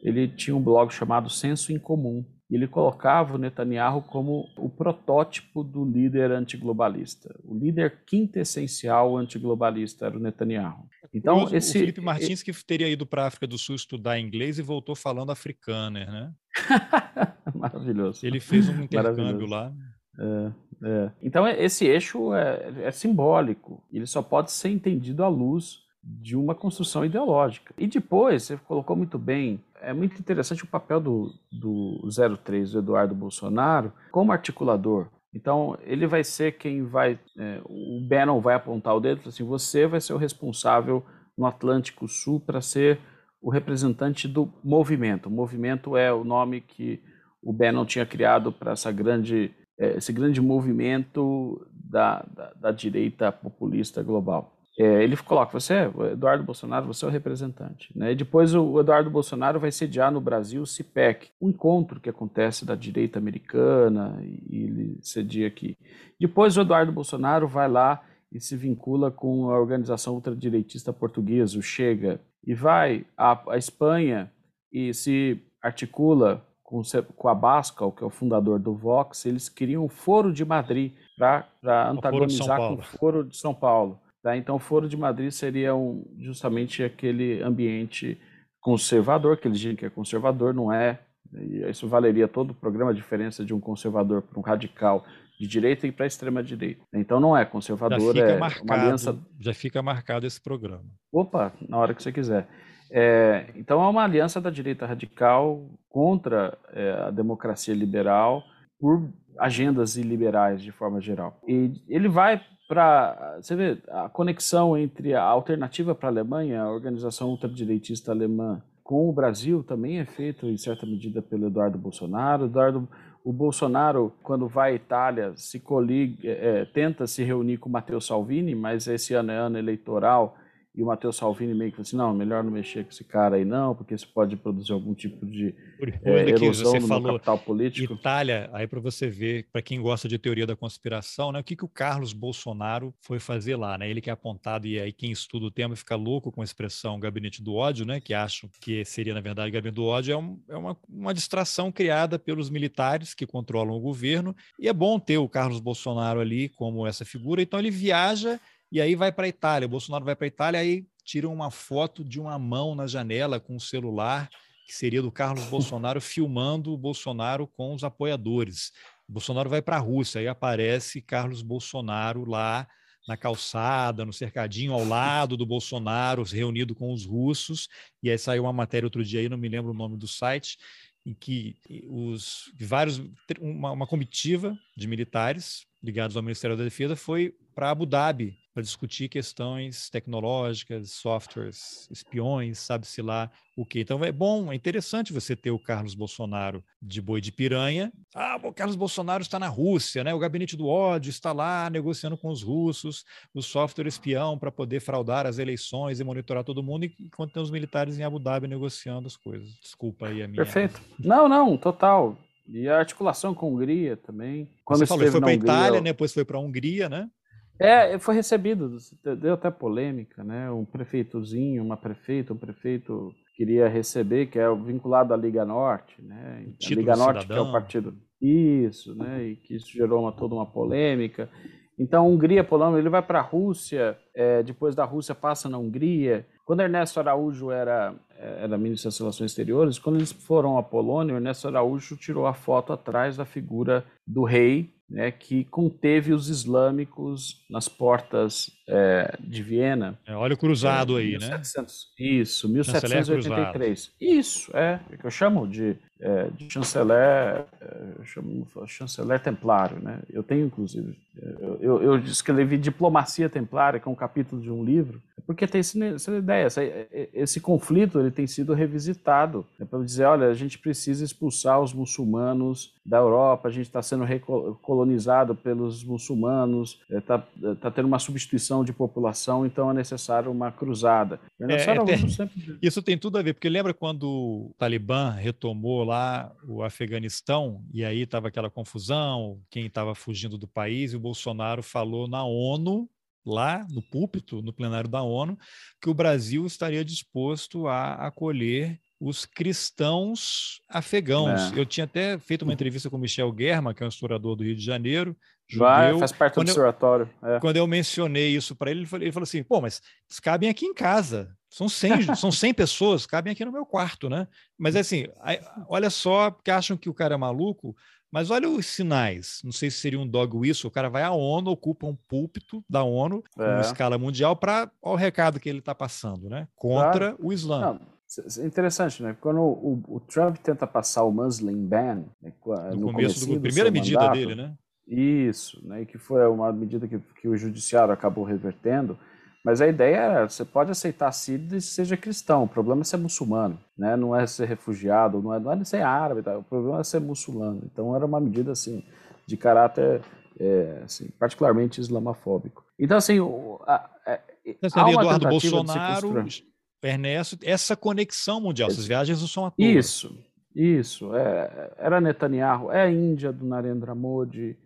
ele tinha um blog chamado Senso em Comum. E ele colocava o Netanyahu como o protótipo do líder antiglobalista. O líder quintessencial antiglobalista era o Netanyahu. Então, Curioso, esse, o Felipe Martins que teria ido para a África do Sul estudar inglês e voltou falando africano, né? Maravilhoso. Ele fez um intercâmbio lá. É, é. Então, esse eixo é, é, simbólico. Ele só pode ser entendido à luz de uma construção ideológica. E depois, você colocou muito bem, é muito interessante o papel do, do 03, do Eduardo Bolsonaro, como articulador. Então, ele vai ser quem vai. É, o Bannon vai apontar o dedo e assim: você vai ser o responsável no Atlântico Sul para ser o representante do movimento. O movimento é o nome que o Bannon tinha criado para essa grande, é, esse grande movimento da, da, da direita populista global. É, ele coloca, você, é, Eduardo Bolsonaro, você é o representante. Né? E depois o Eduardo Bolsonaro vai sediar no Brasil o CIPEC, um encontro que acontece da direita americana, e ele cedia aqui. Depois o Eduardo Bolsonaro vai lá e se vincula com a organização ultradireitista portuguesa, o Chega, e vai à, à Espanha e se articula com, com a Bascal, que é o fundador do Vox, eles queriam o Foro de Madrid para antagonizar com o Foro de São Paulo. Tá? Então, o Foro de Madrid seria um, justamente aquele ambiente conservador, que eles dizem que é conservador, não é. E isso valeria todo o programa, a diferença de um conservador para um radical de direita e para a extrema direita. Então não é conservador, é marcado, uma aliança. Já fica marcado esse programa. Opa, na hora que você quiser. É, então é uma aliança da direita radical contra é, a democracia liberal por agendas iliberais de forma geral. E ele vai para você vê a conexão entre a alternativa para a Alemanha, a organização ultradireitista alemã, com o Brasil também é feito em certa medida pelo Eduardo Bolsonaro. Eduardo, o Bolsonaro, quando vai à Itália, se coliga, é, tenta se reunir com Matteo Salvini, mas esse ano é ano eleitoral e o Matheus Salvini meio que falou assim, não, melhor não mexer com esse cara aí não, porque isso pode produzir algum tipo de é, erosão você no falou capital político. Itália, aí para você ver, para quem gosta de teoria da conspiração, né, o que, que o Carlos Bolsonaro foi fazer lá, né? Ele que é apontado, e aí quem estuda o tema fica louco com a expressão gabinete do ódio, né? Que acham que seria, na verdade, gabinete do ódio, é, um, é uma, uma distração criada pelos militares que controlam o governo, e é bom ter o Carlos Bolsonaro ali como essa figura, então ele viaja e aí vai para a Itália. O Bolsonaro vai para a Itália, aí tiram uma foto de uma mão na janela com o um celular, que seria do Carlos Bolsonaro filmando o Bolsonaro com os apoiadores. O Bolsonaro vai para a Rússia, aí aparece Carlos Bolsonaro lá na calçada, no cercadinho, ao lado do Bolsonaro, reunido com os russos. E aí saiu uma matéria outro dia aí, não me lembro o nome do site, em que os vários uma, uma comitiva de militares ligados ao Ministério da Defesa foi para Abu Dhabi para discutir questões tecnológicas, softwares, espiões, sabe-se lá o que. Então é bom, é interessante você ter o Carlos Bolsonaro de boi de piranha. Ah, o Carlos Bolsonaro está na Rússia, né? O gabinete do ódio está lá negociando com os russos o software espião para poder fraudar as eleições e monitorar todo mundo, enquanto tem os militares em Abu Dhabi negociando as coisas. Desculpa aí a minha. Perfeito. Não, não, total. E a articulação com a Hungria também. Quando Você falou, foi para a Itália, né? depois foi para a Hungria, né? É, foi recebido, deu até polêmica, né? Um prefeitozinho, uma prefeita, um prefeito queria receber, que é vinculado à Liga Norte, né? A Liga Norte, cidadão. que é o partido. Isso, né? E que isso gerou uma, toda uma polêmica. Então, Hungria, Polônia, ele vai para a Rússia, é, depois da Rússia passa na Hungria. Quando Ernesto Araújo era, era ministro das Relações Exteriores, quando eles foram à Polônia, Ernesto Araújo tirou a foto atrás da figura do rei né, que conteve os islâmicos nas portas é, de Viena. É, olha o cruzado é, aí, 1700, né? Isso, 1783. Isso, é, é que eu chamo de, é, de chanceler, é, chamo chanceler templário, né? Eu tenho, inclusive, eu, eu, eu, escrevi Diplomacia Templária, que é um capítulo de um livro, porque tem essa ideia, essa, esse conflito ele tem sido revisitado, é para dizer, olha, a gente precisa expulsar os muçulmanos da Europa, a gente está sendo colonizado pelos muçulmanos, está é, tá tendo uma substituição de população, então é necessário uma cruzada. É, é, tem, sempre... Isso tem tudo a ver, porque lembra quando o Talibã retomou lá o Afeganistão, e aí estava aquela confusão, quem estava fugindo do país, e o Bolsonaro falou na ONU lá no púlpito, no plenário da ONU, que o Brasil estaria disposto a acolher os cristãos afegãos. É. Eu tinha até feito uma entrevista com Michel Guerma, que é um historiador do Rio de Janeiro. Judeu. Vai, faz parte quando do observatório. É. Quando eu mencionei isso para ele, ele falou, assim: pô, mas cabem aqui em casa. São 100, são 100 pessoas, cabem aqui no meu quarto, né? Mas assim, olha só, porque acham que o cara é maluco, Mas olha os sinais. Não sei se seria um dog whistle. O cara vai à ONU, ocupa um púlpito da ONU, é. em escala mundial, para o recado que ele está passando, né? Contra claro. o Islã. Não. Interessante, né? Quando o, o, Trump tenta passar o Muslim ban, né, no, no começo da primeira medida mandato, dele, né? Isso, né? Que foi uma medida que, que o judiciário acabou revertendo. Mas a ideia era, você pode aceitar Síria e seja cristão, o problema é ser muçulmano, né? não é ser refugiado, não é, não é ser árabe, tá? o problema é ser muçulmano. Então era uma medida assim, de caráter é, assim, particularmente islamofóbico. Então assim, o, a, a, então, uma Eduardo Bolsonaro, Ernesto, essa conexão mundial, essas viagens não são à toa. Isso, isso. É, era Netanyahu, é a Índia do Narendra Modi,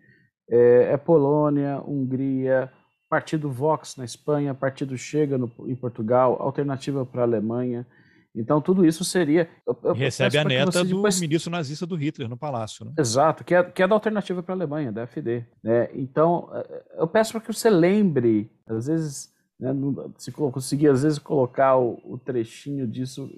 é, é Polônia, Hungria, Partido Vox na Espanha, Partido Chega no, em Portugal, Alternativa para a Alemanha. Então, tudo isso seria. Eu, eu Recebe a neta do depois... ministro nazista do Hitler no palácio. Né? Exato, que é, que é da Alternativa para a Alemanha, da FD. Né? Então, eh, eu peço para que você lembre, às vezes, né, se conseguir, às vezes, colocar o, o, trechinho disso.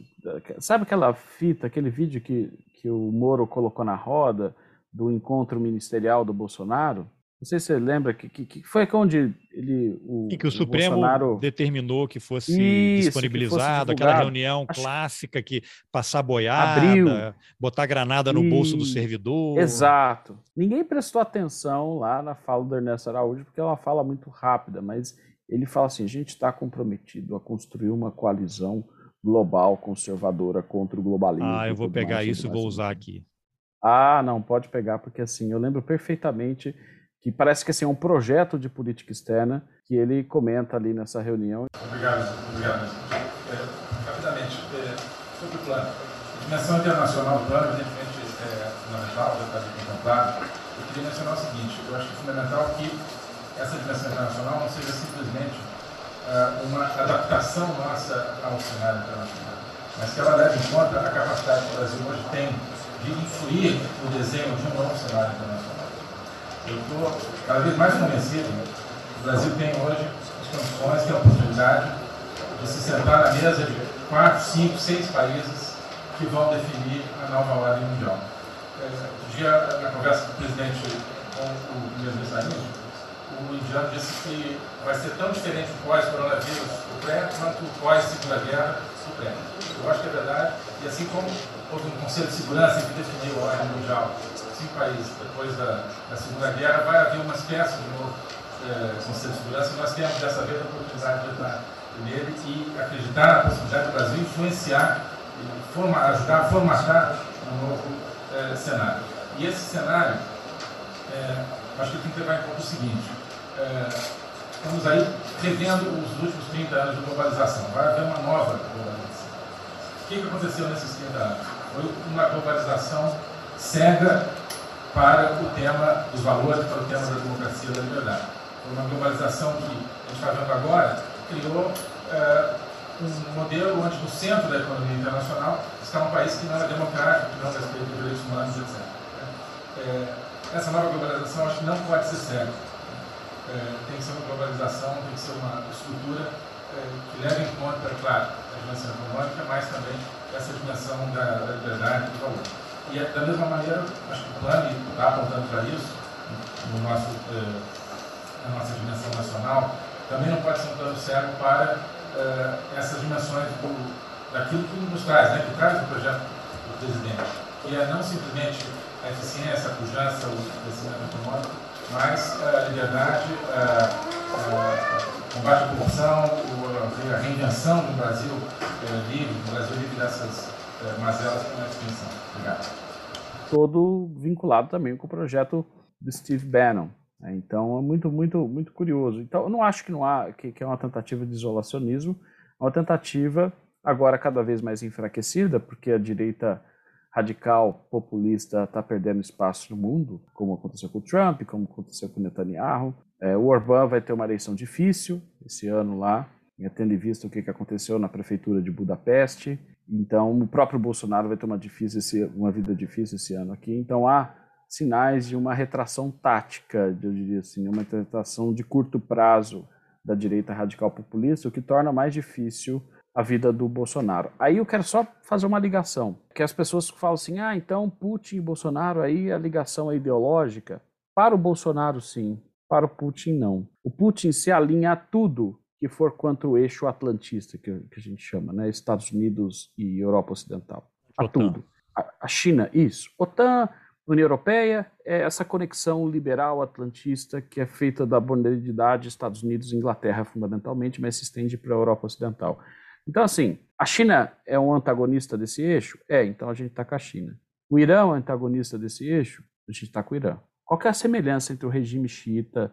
Sabe aquela fita, aquele vídeo que, que o Moro colocou na roda do encontro ministerial do Bolsonaro? Não sei se você lembra que, que, que foi onde ele. O, que, que o, o Supremo Bolsonaro... determinou que fosse Isso, disponibilizado, que fosse aquela reunião Acho... clássica que passar boiada, botar granada no e... bolso do servidor. Exato. Ninguém prestou atenção lá na fala do Ernesto Araújo, porque é uma fala muito rápida, mas ele fala assim: a gente está comprometido a construir uma coalizão global conservadora contra o globalismo. Ah, eu vou pegar isso e vou usar aqui. Ah, não, pode pegar, porque assim, eu lembro perfeitamente que parece que assim, é um projeto de política externa que ele comenta ali nessa reunião. Obrigado, obrigado. É, rapidamente, é, sobre o plano. A dimensão internacional do plano, evidentemente, é fundamental, já está contemplado. Eu queria mencionar o seguinte, eu acho que é fundamental que essa dimensão internacional não seja simplesmente uh, uma adaptação nossa ao cenário internacional, mas que ela leve em conta a capacidade que o Brasil hoje tem de influir no desenho de um novo cenário internacional. Eu estou cada vez mais convencido que o Brasil tem hoje as condições, tem a oportunidade de se sentar na mesa de quatro, cinco, seis países que vão definir a nova ordem mundial. Um dia, na conversa do presidente com o primeiro-ministro o indiano disse que vai ser tão diferente o pós-coronavírus, o pré, quanto o pós-segunda guerra, o pré. Eu acho que é verdade, e assim como houve um Conselho de Segurança que definiu a ordem mundial cinco países depois da, da, Segunda Guerra, vai haver uma espécie de novo é, Conselho de Segurança e nós temos dessa vez a oportunidade de entrar nele e acreditar na possibilidade do Brasil influenciar e forma, ajudar a formatar um novo é, cenário. E esse cenário, é, acho que tem que levar em conta o seguinte, é, estamos aí revendo os últimos 30 anos de globalização, vai haver uma nova globalização. O que aconteceu nesses 30 anos? Foi uma globalização cega para o tema dos valores, para o tema da democracia e da liberdade. Uma globalização que a gente está vendo agora criou é, um modelo onde no centro da economia internacional está um país que não é democrático, que não respeita os direitos humanos, etc. É, essa nova globalização acho que não pode ser cega. É, tem que ser uma globalização, tem que ser uma estrutura que leve em conta, claro, a dimensão econômica, mas também essa dimensão da, da liberdade e do valor. E da mesma maneira, acho que o plano está apontando para isso, no nosso, eh, na nossa dimensão nacional, também não pode ser um plano cego para eh, essas dimensões do, daquilo que nos traz, né, que traz o projeto do presidente, que é não simplesmente a eficiência, a pujança, o crescimento econômico, mas a liberdade, o combate à corrupção, a reinvenção do Brasil eh, livre, do Brasil livre dessas mazelas que não é. Obrigado. Todo vinculado também com o projeto do Steve Bannon. Né? Então é muito, muito, muito curioso. Então eu não acho que não há que, que é uma tentativa de isolacionismo, é uma tentativa agora cada vez mais enfraquecida, porque a direita radical populista está perdendo espaço no mundo, como aconteceu com o Trump, como aconteceu com o Netanyahu. É, o Orbán vai ter uma eleição difícil esse ano lá, tendo visto o que aconteceu na prefeitura de Budapeste. Então, o próprio Bolsonaro vai ter uma, difícil esse, uma vida difícil esse ano aqui. Então, há sinais de uma retração tática, eu diria assim, uma retração de curto prazo da direita radical populista, o que torna mais difícil a vida do Bolsonaro. Aí eu quero só fazer uma ligação, que as pessoas falam assim, ah, então Putin e Bolsonaro aí a ligação é ideológica. Para o Bolsonaro, sim. Para o Putin, não. O Putin se alinha a tudo que for contra o eixo atlantista, que, que a gente chama, né? Estados Unidos e Europa Ocidental. A OTAN. tudo. A, a China, isso. OTAN, União Europeia, é essa conexão liberal atlantista que é feita da modernidade Estados Unidos e Inglaterra, fundamentalmente, mas se estende para a Europa Ocidental. Então, assim, a China é um antagonista desse eixo? É, então a gente está com a China. O Irã é um antagonista desse eixo? A gente está com o Irã. Qual é a semelhança entre o regime xiita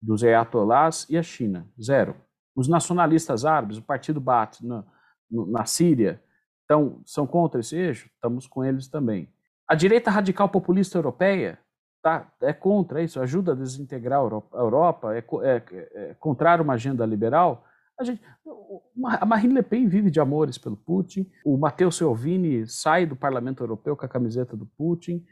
dos Ayatollahs e a China? Zero. Os nacionalistas árabes, o partido Baath na, na Síria, então, são contra esse eixo? Estamos com eles também. A direita radical populista europeia tá, é contra isso, ajuda a desintegrar a Europa, é, é, é contrário a uma agenda liberal. A, gente, a Marine Le Pen vive de amores pelo Putin, o Matteo Salvini sai do Parlamento Europeu com a camiseta do Putin.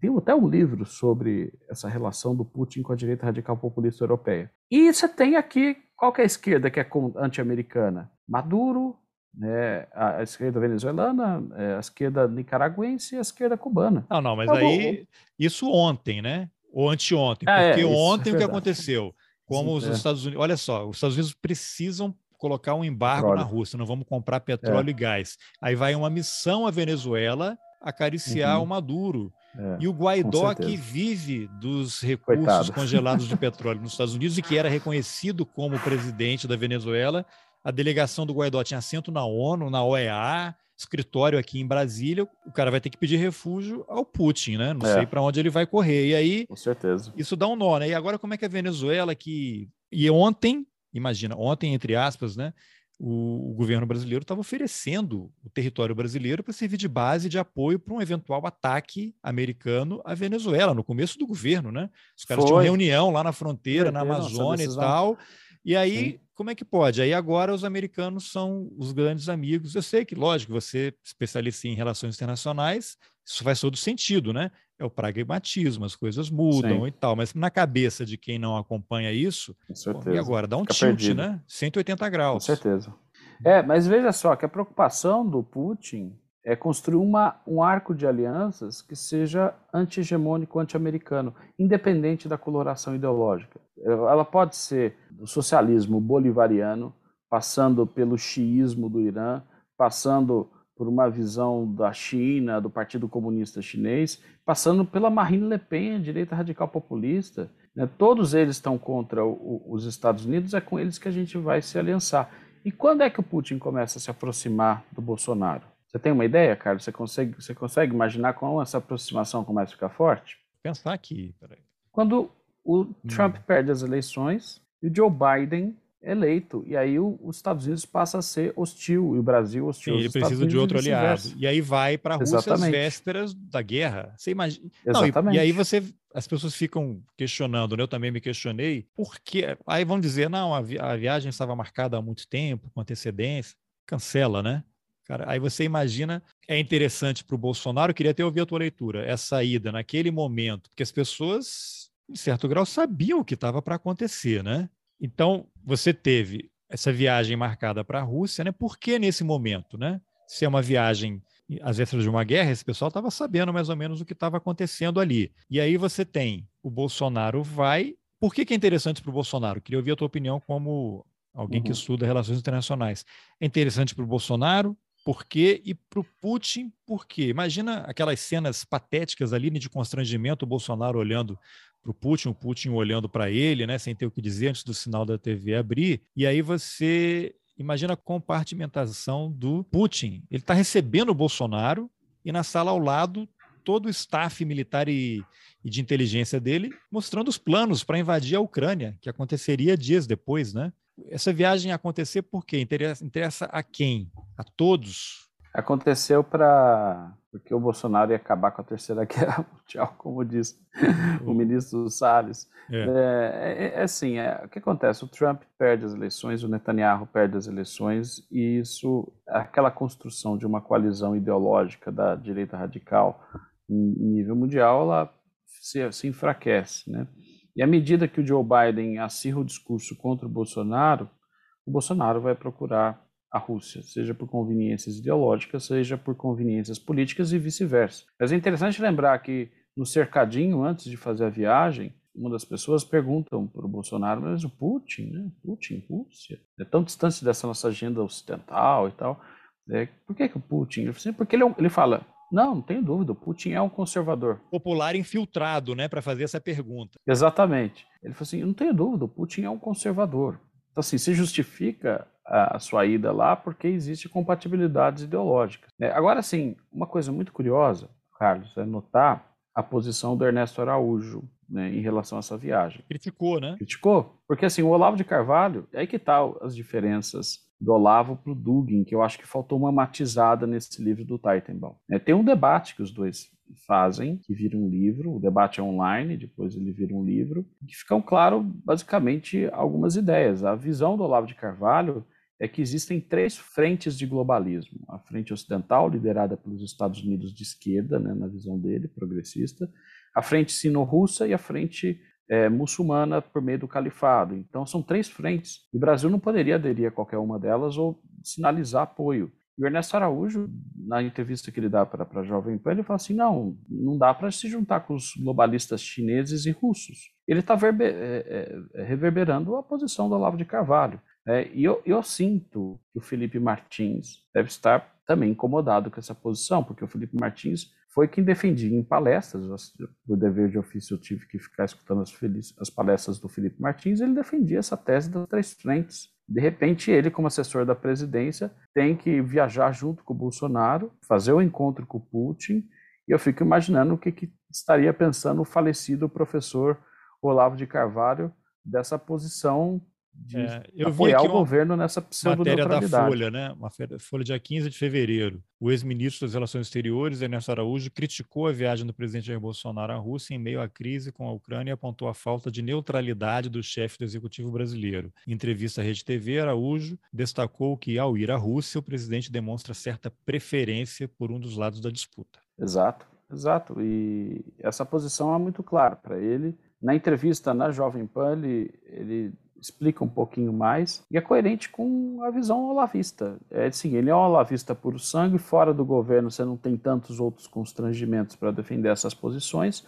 Tem até um livro sobre essa relação do Putin com a direita radical populista europeia. E você tem aqui, qual é a esquerda que é anti-americana? Maduro, né, a, esquerda venezuelana, é, a esquerda nicaragüense e a esquerda cubana. Não, não, mas aí, isso ontem, né? Ou anteontem, ah, porque é, ontem é o que aconteceu? Como os é. Estados Unidos. Olha só, os Estados Unidos precisam colocar um embargo petróleo. na Rússia, não vamos comprar petróleo é. e gás. Aí vai uma missão à Venezuela acariciar uhum. o Maduro. É, e o Guaidó, que vive dos recursos Coitado. congelados de petróleo nos Estados Unidos e que era reconhecido como presidente da Venezuela, a delegação do Guaidó tinha assento na ONU, na OEA, escritório aqui em Brasília, o cara vai ter que pedir refúgio ao Putin, né? Não é. sei para onde ele vai correr. E aí, com certeza. Isso dá um nó, né? E agora como é que a Venezuela que e ontem, imagina, ontem entre aspas, né? O, o governo brasileiro estava oferecendo o território brasileiro para servir de base de apoio para um eventual ataque americano à Venezuela no começo do governo, né? Os caras Foi. tinham reunião lá na fronteira, na Amazônia e tal. E aí, Sim. como é que pode? Aí agora os americanos são os grandes amigos. Eu sei que, lógico, você especialista em relações internacionais, isso faz todo sentido, né? É o pragmatismo, as coisas mudam Sim. e tal, mas na cabeça de quem não acompanha isso, pô, e agora dá um Fica tilt, perdido. né? 180 graus. Com certeza. É, mas veja só que a preocupação do Putin é construir uma, um arco de alianças que seja anti-hegemônico, anti-americano, independente da coloração ideológica. Ela pode ser do socialismo bolivariano, passando pelo xiismo do Irã, passando por uma visão da China, do Partido Comunista Chinês, passando pela Marine Le Pen, a direita radical populista. Né? Todos eles estão contra o, os Estados Unidos, é com eles que a gente vai se aliançar. E quando é que o Putin começa a se aproximar do Bolsonaro? Você tem uma ideia, Carlos? Você consegue, você consegue imaginar como essa aproximação começa a ficar forte? Pensar aqui, peraí. Quando o hum. Trump perde as eleições e o Joe Biden eleito. E aí o, os Estados Unidos passa a ser hostil e o Brasil hostil. Sim, ele precisa de outro aliado. E aí vai para a Rússia às vésperas da guerra. Você imagina. Exatamente. Não, e, e, aí você. As pessoas ficam questionando, né? eu também me questionei, por que. Aí vão dizer, não, a, vi a viagem estava marcada há muito tempo, com antecedência. Cancela, né? Cara, aí você imagina, é interessante para o Bolsonaro, eu queria até ouvir a tua leitura, essa ida naquele momento, porque as pessoas, em certo grau, sabiam o que estava para acontecer, né? Então, você teve essa viagem marcada para a Rússia, né? Por que nesse momento, né? Se é uma viagem às vésperas de uma guerra, esse pessoal estava sabendo mais ou menos o que estava acontecendo ali. E aí você tem o Bolsonaro vai. Por que, que é interessante para o Bolsonaro? Queria ouvir a tua opinião como alguém uhum. que estuda relações internacionais. É interessante para o Bolsonaro, por quê? E para o Putin, por quê? Imagina aquelas cenas patéticas ali de constrangimento, o Bolsonaro olhando para o Putin, o Putin olhando para ele, né, sem ter o que dizer antes do sinal da TV abrir. E aí você imagina a compartimentação do Putin. Ele está recebendo o Bolsonaro e na sala ao lado todo o staff militar e, e de inteligência dele mostrando os planos para invadir a Ucrânia, que aconteceria dias depois, né? Essa viagem acontecer por quê? Interessa, interessa a quem? A todos? Aconteceu para porque o Bolsonaro ia acabar com a terceira guerra mundial, como diz o ministro Salles. É. É, é, é assim, é, o que acontece? O Trump perde as eleições, o Netanyahu perde as eleições, e isso, aquela construção de uma coalizão ideológica da direita radical em nível mundial, ela se, se enfraquece, né? E à medida que o Joe Biden acirra o discurso contra o Bolsonaro, o Bolsonaro vai procurar a Rússia, seja por conveniências ideológicas, seja por conveniências políticas e vice-versa. Mas é interessante lembrar que no cercadinho, antes de fazer a viagem, uma das pessoas perguntam para o Bolsonaro, mas o Putin, né? Putin, Rússia, é tão distante dessa nossa agenda ocidental e tal. É, por que, que o Putin? Ele assim, porque ele, é ele fala, não, não tenho dúvida, o Putin é um conservador. Popular infiltrado, né, para fazer essa pergunta. Exatamente. Ele falou assim, não tenho dúvida, o Putin é um conservador. Então, assim, se justifica a, sua ida lá porque existe compatibilidades ideológicas. É, agora, sim, uma coisa muito curiosa, Carlos, é notar a posição do Ernesto Araújo né, em relação a essa viagem. Criticou, né? Criticou. Porque, assim, o Olavo de Carvalho, é aí que tá as diferenças do Olavo para o Dugin, que eu acho que faltou uma matizada nesse livro do Teitenbaum. É, tem um debate que os dois fazem, que vira um livro, o debate é online, depois ele vira um livro, que ficam claro, basicamente, algumas ideias. A visão do Olavo de Carvalho é que existem três frentes de globalismo. A frente ocidental, liderada pelos Estados Unidos de esquerda, né, na visão dele, progressista, a frente sino-russa e a frente é, muçulmana por meio do califado. Então, são três frentes. O Brasil não poderia aderir a qualquer uma delas ou sinalizar apoio. E o Ernesto Araújo, na entrevista que ele dá para a Jovem Pan, ele fala assim: não, não dá para se juntar com os globalistas chineses e russos. Ele está é, é, reverberando a posição do Olavo de Carvalho. É, e eu, eu sinto que o Felipe Martins deve estar também incomodado com essa posição, porque o Felipe Martins foi quem defendia em palestras, do dever de ofício eu tive que ficar escutando as, as palestras do Felipe Martins, ele defendia essa tese das três frentes. De repente, ele, como assessor da presidência, tem que viajar junto com o Bolsonaro, fazer o um encontro com o Putin, e eu fico imaginando o que, que estaria pensando o falecido professor Olavo de Carvalho dessa posição de é, eu apoiar o governo nessa pseudo-neutralidade. da Folha, né? Uma Folha dia 15 de fevereiro. O ex-ministro das Relações Exteriores, Ernesto Araújo, criticou a viagem do presidente Jair Bolsonaro à Rússia em meio à crise com a Ucrânia e apontou a falta de neutralidade do chefe do executivo brasileiro. Em entrevista à Rede TV, Araújo destacou que, ao ir à Rússia, o presidente demonstra certa preferência por um dos lados da disputa. Exato, exato. E essa posição é muito clara para ele. Na entrevista na Jovem Pan, ele, ele explica um pouquinho mais e é coerente com a visão olavista. É assim, ele é um olavista puro sangue, fora do governo você não tem tantos outros constrangimentos para defender essas posições.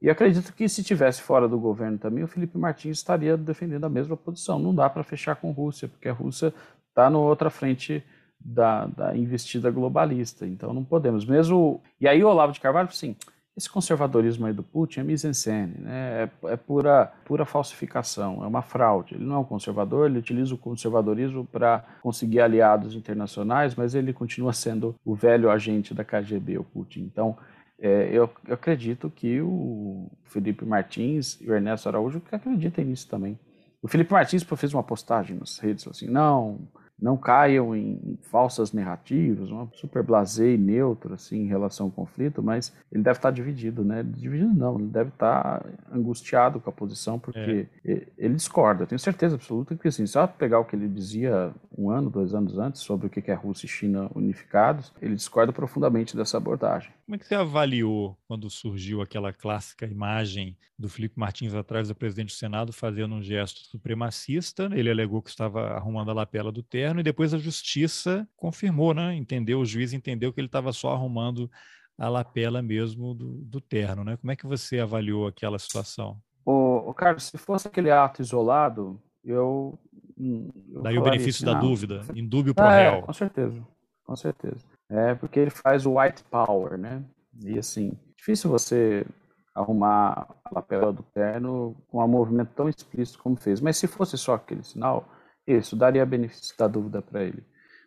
E acredito que se tivesse fora do governo também, o Felipe Martins estaria defendendo a mesma posição. Não dá para fechar com a Rússia, porque a Rússia está na outra frente da, da investida globalista. Então não podemos. Mesmo e aí o Olavo de Carvalho, sim, esse conservadorismo aí do Putin é mise-en-scène, né? é, é, pura, pura falsificação, é uma fraude. Ele não é um conservador, ele utiliza o conservadorismo para conseguir aliados internacionais, mas ele continua sendo o velho agente da KGB, o Putin. Então, é, eu, eu, acredito que o Felipe Martins e o Ernesto Araújo acreditem nisso também. O Felipe Martins fez uma postagem nas redes assim, não, não caiam em falsas narrativas, uma super blasé e neutro assim em relação ao conflito, mas ele deve estar dividido, né? Dividido não, ele deve estar angustiado com a posição porque é. ele discorda. tenho certeza absoluta que assim, só pegar o que ele dizia um ano, dois anos antes sobre o que é Rússia e China unificados, ele discorda profundamente dessa abordagem. Como é que você avaliou quando surgiu aquela clássica imagem do Felipe Martins atrás do presidente do Senado fazendo um gesto supremacista? Ele alegou que estava arrumando a lapela do terno e depois a justiça confirmou, né? Entendeu? O juiz entendeu que ele estava só arrumando a lapela mesmo do, do terno, né? Como é que você avaliou aquela situação? O, o Carlos, se fosse aquele ato isolado, eu, eu Daí o benefício assim, da dúvida, indúbio pro é, réu. Com certeza, com certeza. É porque ele faz o white power, né? E assim, difícil você arrumar a lapela do terno com um movimento tão explícito como fez. Mas se fosse só aquele sinal, isso daria benefício da dúvida para ele.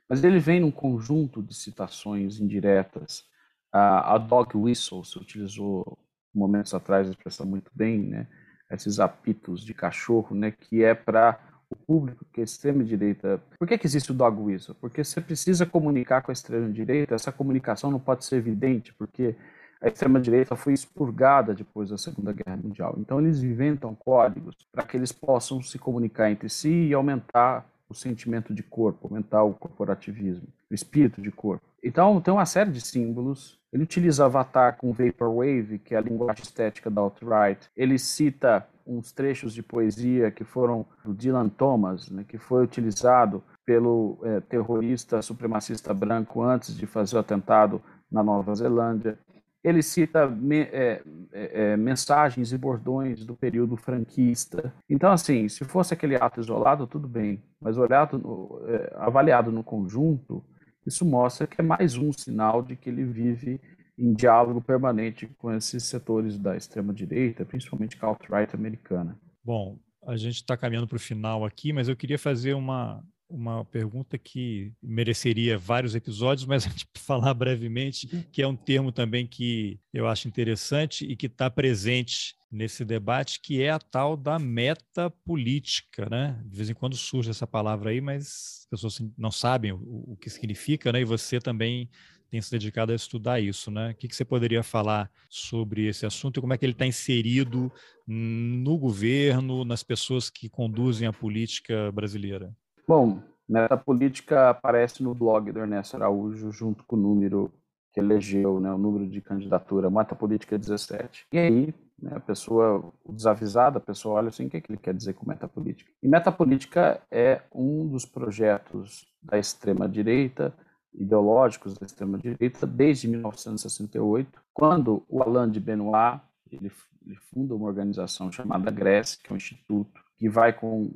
Mas ele vem num conjunto de citações indiretas. A, a dog whistle se utilizou momentos atrás a expressão muito bem, né? Esses apitos de cachorro, né? Que é para o público que é extrema-direita. Por que, que existe o dog whistle? Porque você precisa comunicar com a extrema-direita, essa comunicação não pode ser evidente, porque a extrema-direita foi expurgada depois da Segunda Guerra Mundial. Então, eles inventam códigos para que eles possam se comunicar entre si e aumentar o sentimento de corpo, aumentar o corporativismo, o espírito de corpo. Então, tem uma série de símbolos. Ele utiliza Avatar com Vaporwave, que é a linguagem estética da alt-right. Ele cita uns trechos de poesia que foram do Dylan Thomas, né, que foi utilizado pelo é, terrorista supremacista branco antes de fazer o atentado na Nova Zelândia. Ele cita me, é, é, é, mensagens e bordões do período franquista. Então, assim, se fosse aquele ato isolado, tudo bem, mas olhado, no, é, avaliado no conjunto, isso mostra que é mais um sinal de que ele vive em diálogo permanente com esses setores da extrema-direita, principalmente com a alt-right americana. Bom, a gente está caminhando para o final aqui, mas eu queria fazer uma, uma pergunta que mereceria vários episódios, mas a gente falar brevemente, uhum. que é um termo também que eu acho interessante e que está presente nesse debate, que é a tal da metapolítica, né? De vez em quando surge essa palavra aí, mas as pessoas não sabem o, o que significa, né? E você também tem se dedicado a estudar isso, né? O que, que você poderia falar sobre esse assunto e como é que ele está inserido no governo, nas pessoas que conduzem a política brasileira? Bom, nessa política aparece no blog do Ernesto Araújo, junto com o número que elegeu, né, o número de candidatura, Mata Política 17. E aí, né, a pessoa, o desavisado, a pessoa olha assim, o que, é que ele quer dizer com metapolítica? E metapolítica é um dos projetos da extrema-direita, ideológicos da extrema-direita, desde 1968, quando o Alain de Benoit, ele, ele funda uma organização chamada GRES, que é um instituto que vai com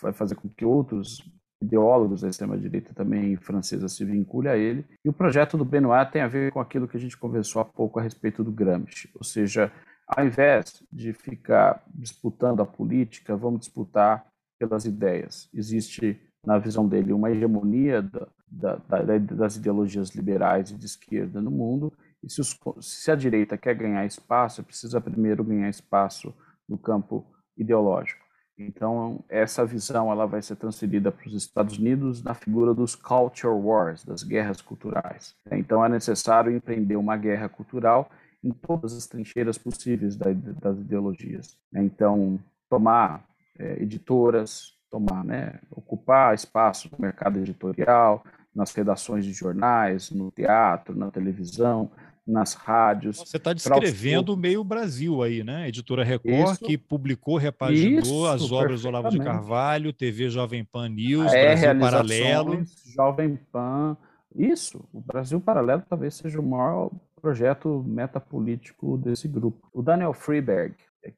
vai fazer com que outros ideólogos da extrema-direita também francesa se vinculem a ele. E o projeto do Benoit tem a ver com aquilo que a gente conversou há pouco a respeito do Gramsci, ou seja, ao invés de ficar disputando a política, vamos disputar pelas ideias. Existe, na visão dele, uma hegemonia da, da, da, das ideologias liberais e de esquerda no mundo, e se, os, se a direita quer ganhar espaço, precisa primeiro ganhar espaço no campo ideológico. Então, essa visão ela vai ser transferida para os Estados Unidos na figura dos culture wars, das guerras culturais. Então, é necessário empreender uma guerra cultural em todas as trincheiras possíveis das ideologias. Então, tomar é, editoras, tomar, né, ocupar espaço no mercado editorial, nas redações de jornais, no teatro, na televisão, nas rádios. Você está descrevendo meio Brasil aí, né? Editora Record, isso, que publicou, repaginou isso, as obras do Olavo de Carvalho, TV Jovem Pan News, é, Brasil Paralelo. Jovem Pan. Isso, o Brasil Paralelo talvez seja o maior projeto metapolítico desse grupo. O Daniel Freeberg,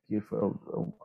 que foi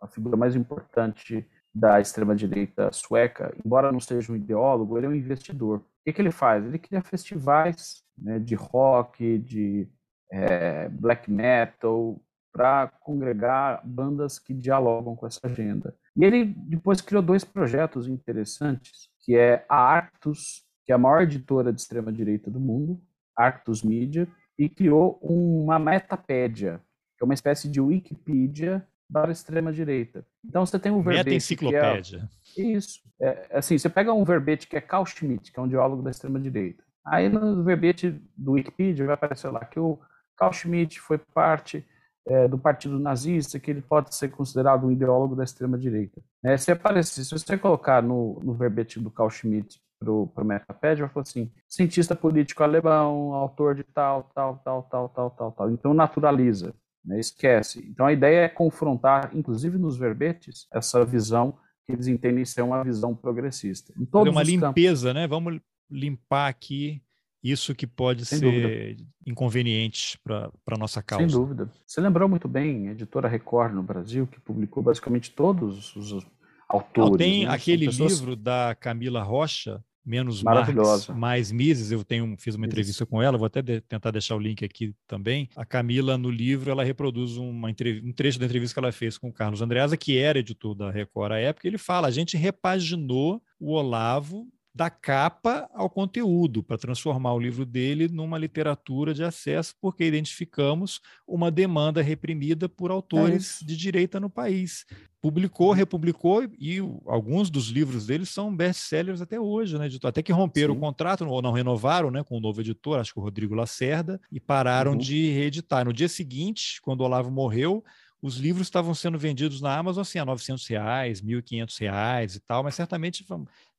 a figura mais importante da extrema-direita sueca, embora não seja um ideólogo, ele é um investidor. O que, que ele faz? Ele cria festivais né, de rock, de é, black metal, para congregar bandas que dialogam com essa agenda. E ele depois criou dois projetos interessantes, que é a Arctus, que é a maior editora de extrema-direita do mundo, Arctus Media, e criou uma Metapédia, que é uma espécie de Wikipedia para a extrema-direita. Então você tem um verbete... Meta-enciclopédia. É, isso. É, assim, você pega um verbete que é Carl Schmitt, que é um diálogo da extrema-direita. Aí no verbete do Wikipedia vai aparecer lá que o Carl Schmitt foi parte é, do partido nazista, que ele pode ser considerado um ideólogo da extrema-direita. É, se, aparecer, se você colocar no, no verbete do Carl Schmitt para o Metapédia, vai falar assim, cientista político alemão, autor de tal, tal, tal, tal, tal, tal, tal. Então naturaliza, né, esquece. Então a ideia é confrontar, inclusive nos verbetes, essa visão que eles entendem ser uma visão progressista. Em todos uma limpeza, campos. né? Vamos limpar aqui isso que pode Sem ser dúvida. inconveniente para a nossa causa. Sem dúvida. Você lembrou muito bem, a editora Record no Brasil, que publicou basicamente todos os autores. Não, tem né? aquele pessoas... livro da Camila Rocha, Menos Marx, Mais Mises, eu tenho, fiz uma entrevista Isso. com ela, vou até de, tentar deixar o link aqui também. A Camila, no livro, ela reproduz uma um trecho da entrevista que ela fez com o Carlos Andreasa, que era editor da Record à época, ele fala, a gente repaginou o Olavo da capa ao conteúdo, para transformar o livro dele numa literatura de acesso, porque identificamos uma demanda reprimida por autores é de direita no país. Publicou, republicou, e alguns dos livros dele são best-sellers até hoje, né, editor? Até que romperam Sim. o contrato, ou não renovaram né, com o novo editor, acho que o Rodrigo Lacerda, e pararam uhum. de reeditar. No dia seguinte, quando o Olavo morreu, os livros estavam sendo vendidos na Amazon assim, a 900 reais, 1.500 reais e tal, mas certamente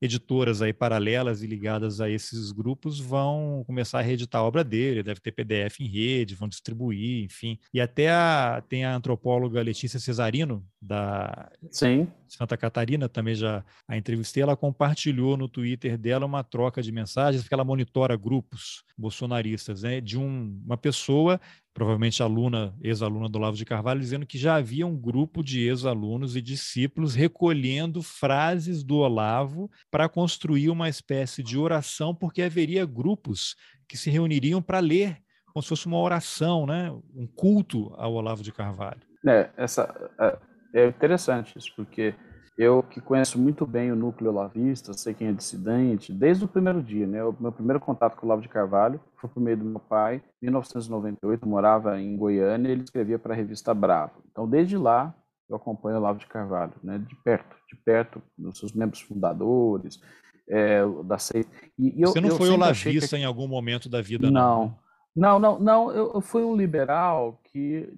editoras aí paralelas e ligadas a esses grupos vão começar a reeditar a obra dele, deve ter PDF em rede, vão distribuir, enfim. E até a, tem a antropóloga Letícia Cesarino, da Sim. Santa Catarina, também já a entrevistei, ela compartilhou no Twitter dela uma troca de mensagens, porque ela monitora grupos bolsonaristas, né, de um, uma pessoa provavelmente aluna, ex-aluna do Olavo de Carvalho, dizendo que já havia um grupo de ex-alunos e discípulos recolhendo frases do Olavo para construir uma espécie de oração, porque haveria grupos que se reuniriam para ler como se fosse uma oração, né? um culto ao Olavo de Carvalho. É, essa, é, é interessante isso, porque eu que conheço muito bem o núcleo lavista, sei quem é dissidente, desde o primeiro dia, né? O meu primeiro contato com o Lavo de Carvalho foi por meio do meu pai. Em 1998, morava em Goiânia e ele escrevia para a revista Bravo. Então, desde lá, eu acompanho o Lavo de Carvalho, né? De perto, de perto, dos seus membros fundadores, é, da seita. E, Você não foi olavista que... em algum momento da vida, não? Não, não, não. não eu, eu fui um liberal que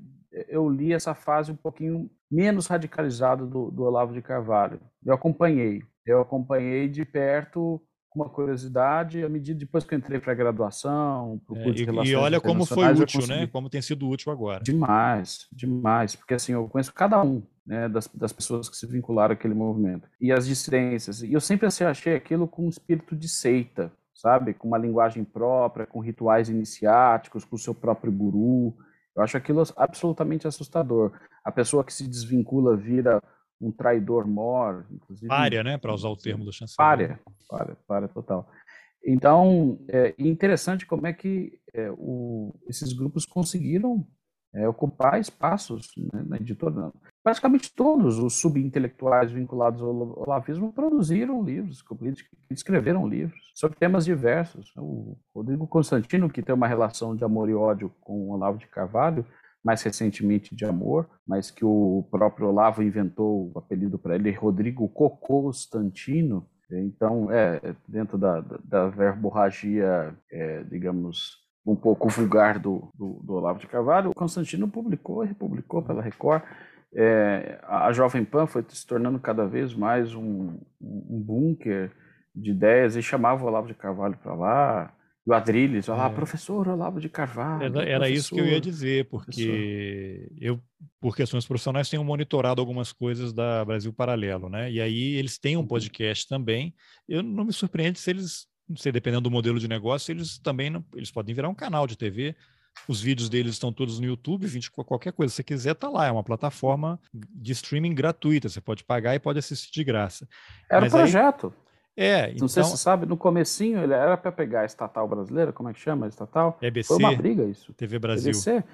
eu li essa fase um pouquinho menos radicalizado do, do Olavo de Carvalho. Eu acompanhei, eu acompanhei de perto com uma curiosidade à medida depois que eu entrei para a graduação, para o curso é, de relações E olha como foi útil, né? Como tem sido útil agora. Demais, demais, porque assim eu conheço cada um né, das, das pessoas que se vincularam àquele movimento e as dissidências. E eu sempre assim, achei aquilo com um espírito de seita, sabe? Com uma linguagem própria, com rituais iniciáticos, com o seu próprio guru. Eu acho aquilo absolutamente assustador. A pessoa que se desvincula vira um traidor mor, inclusive. Párea, né? Para usar o termo do chanceler. Párea, párea, párea total. Então, é interessante como é que é, o, esses grupos conseguiram é, ocupar espaços né, na editora praticamente todos os subintelectuais vinculados ao olavismo produziram livros, escreveram livros sobre temas diversos. O Rodrigo Constantino, que tem uma relação de amor e ódio com o Olavo de Carvalho, mais recentemente de amor, mas que o próprio Olavo inventou o apelido para ele, Rodrigo Constantino. Então, é, dentro da, da verborragia, é, digamos, um pouco vulgar do, do, do Olavo de Carvalho, o Constantino publicou e republicou pela Record é, a Jovem Pan foi se tornando cada vez mais um, um bunker de ideias e chamava o Olavo de Carvalho para lá, e o Adrilles, olha lá, é. professor Olavo de Carvalho. Era, era isso que eu ia dizer, porque professor. eu, por questões profissionais, tenho monitorado algumas coisas da Brasil Paralelo, né? E aí eles têm um uhum. podcast também. Eu não me surpreende se eles, não sei, dependendo do modelo de negócio, eles também não, eles podem virar um canal de TV os vídeos deles estão todos no YouTube, 20, qualquer coisa que você quiser tá lá. É uma plataforma de streaming gratuita. Você pode pagar e pode assistir de graça. Era um projeto. Aí, é, Não então... sei se você sabe, no comecinho ele era para pegar a estatal brasileira, como é que chama a estatal? EBC, Foi uma briga isso. TV Brasil. EBC,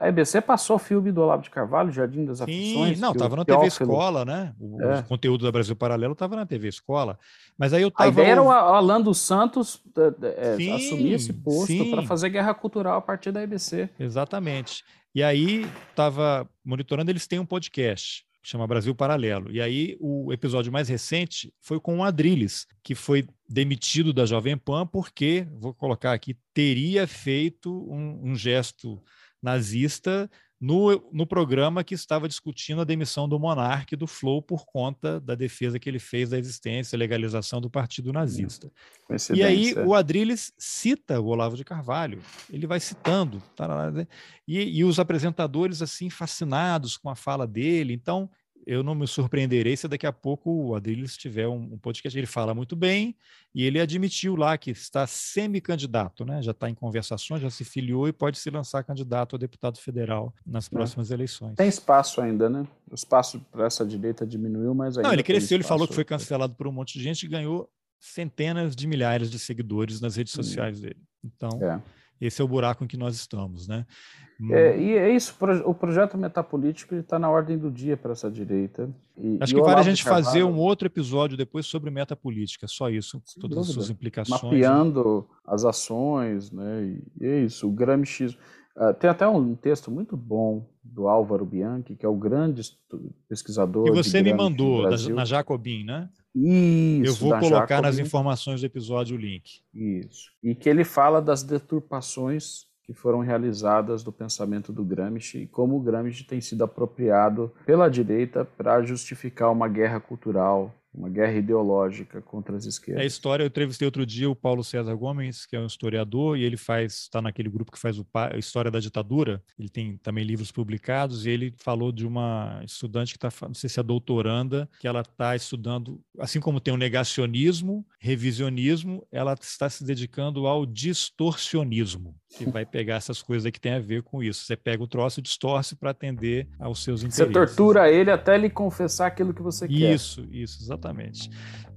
a EBC passou o filme do Olavo de Carvalho, Jardim das Aflições. Sim, não, estava na TV Escola, né? O, é. conteúdo da Brasil Paralelo estava na TV Escola. Mas aí eu tava... A ideia era o Alan dos Santos é, sim, assumir esse posto para fazer guerra cultural a partir da EBC. Exatamente. E aí estava monitorando, eles têm um podcast chama Brasil Paralelo. E aí o episódio mais recente foi com o Adrilles, que foi demitido da Jovem Pan porque, vou colocar aqui, teria feito um, um gesto nazista no, no programa que estava discutindo a demissão do monarca do Flow por conta da defesa que ele fez da existência e legalização do partido nazista. E aí o Adrilles cita o Olavo de Carvalho, ele vai citando, né? e, e os apresentadores assim fascinados com a fala dele, então eu não me surpreenderei se daqui a pouco o Adriles tiver um, um, podcast. Ele fala muito bem e ele admitiu lá que está semi-candidato, né? já está em conversações, já se filiou e pode se lançar candidato a deputado federal nas é. próximas é. eleições. Tem espaço ainda, né? O espaço para essa direita diminuiu, mas ainda. Não, ele cresceu, ele falou que foi cancelado por um monte de gente e ganhou centenas de milhares de seguidores nas redes hum. sociais hum. dele. Então. É esse é o buraco em que nós estamos, né? É, e é isso, o projeto metapolítico está na ordem do dia para essa direita. E, Acho e que vale a gente Carvalho, fazer um outro episódio depois sobre metapolítica, só isso, todas dúvida. as suas implicações. Mapeando né? as ações, né? E é isso, o Gramsci. Uh, tem até um texto muito bom do Álvaro Bianchi, que é o grande pesquisador. Que você me mandou, na Jacobin, né? Isso. Eu vou colocar nas informações do episódio o link. Isso. E que ele fala das deturpações que foram realizadas do pensamento do Gramsci e como o Gramsci tem sido apropriado pela direita para justificar uma guerra cultural uma guerra ideológica contra as esquerdas. É a história, eu entrevistei outro dia o Paulo César Gomes, que é um historiador, e ele faz, está naquele grupo que faz o, a história da ditadura, ele tem também livros publicados, e ele falou de uma estudante que está, não sei se é doutoranda, que ela está estudando, assim como tem o negacionismo, revisionismo, ela está se dedicando ao distorcionismo, que vai pegar essas coisas que tem a ver com isso. Você pega o troço e distorce para atender aos seus interesses. Você tortura ele até ele confessar aquilo que você quer. Isso, isso, exatamente.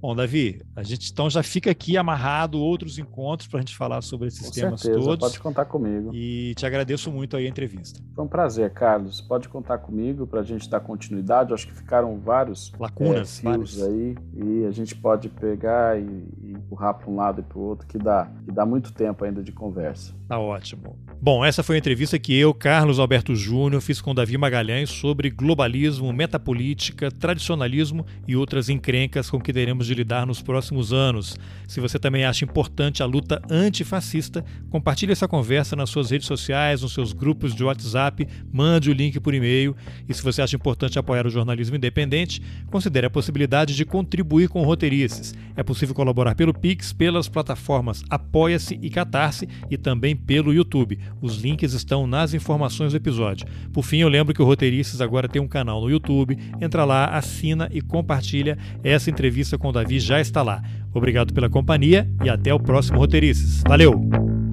Bom, Davi, a gente então já fica aqui amarrado outros encontros para a gente falar sobre esses Com temas certeza, todos. Pode contar comigo. E te agradeço muito aí a entrevista. Foi um prazer, Carlos. Pode contar comigo para a gente dar continuidade. Eu acho que ficaram vários lacunas é, fios aí e a gente pode pegar e, e empurrar para um lado e para o outro que dá, que dá muito tempo ainda de conversa. Tá ótimo. Bom, essa foi a entrevista que eu, Carlos Alberto Júnior, fiz com Davi Magalhães sobre globalismo, metapolítica, tradicionalismo e outras encrencas com que teremos de lidar nos próximos anos. Se você também acha importante a luta antifascista, compartilhe essa conversa nas suas redes sociais, nos seus grupos de WhatsApp, mande o link por e-mail. E se você acha importante apoiar o jornalismo independente, considere a possibilidade de contribuir com roteirices. É possível colaborar pelo Pix, pelas plataformas Apoia-se e Catarse e também pelo YouTube. Os links estão nas informações do episódio. Por fim, eu lembro que o Roteirices agora tem um canal no YouTube. Entra lá, assina e compartilha. Essa entrevista com o Davi já está lá. Obrigado pela companhia e até o próximo Roteirices. Valeu!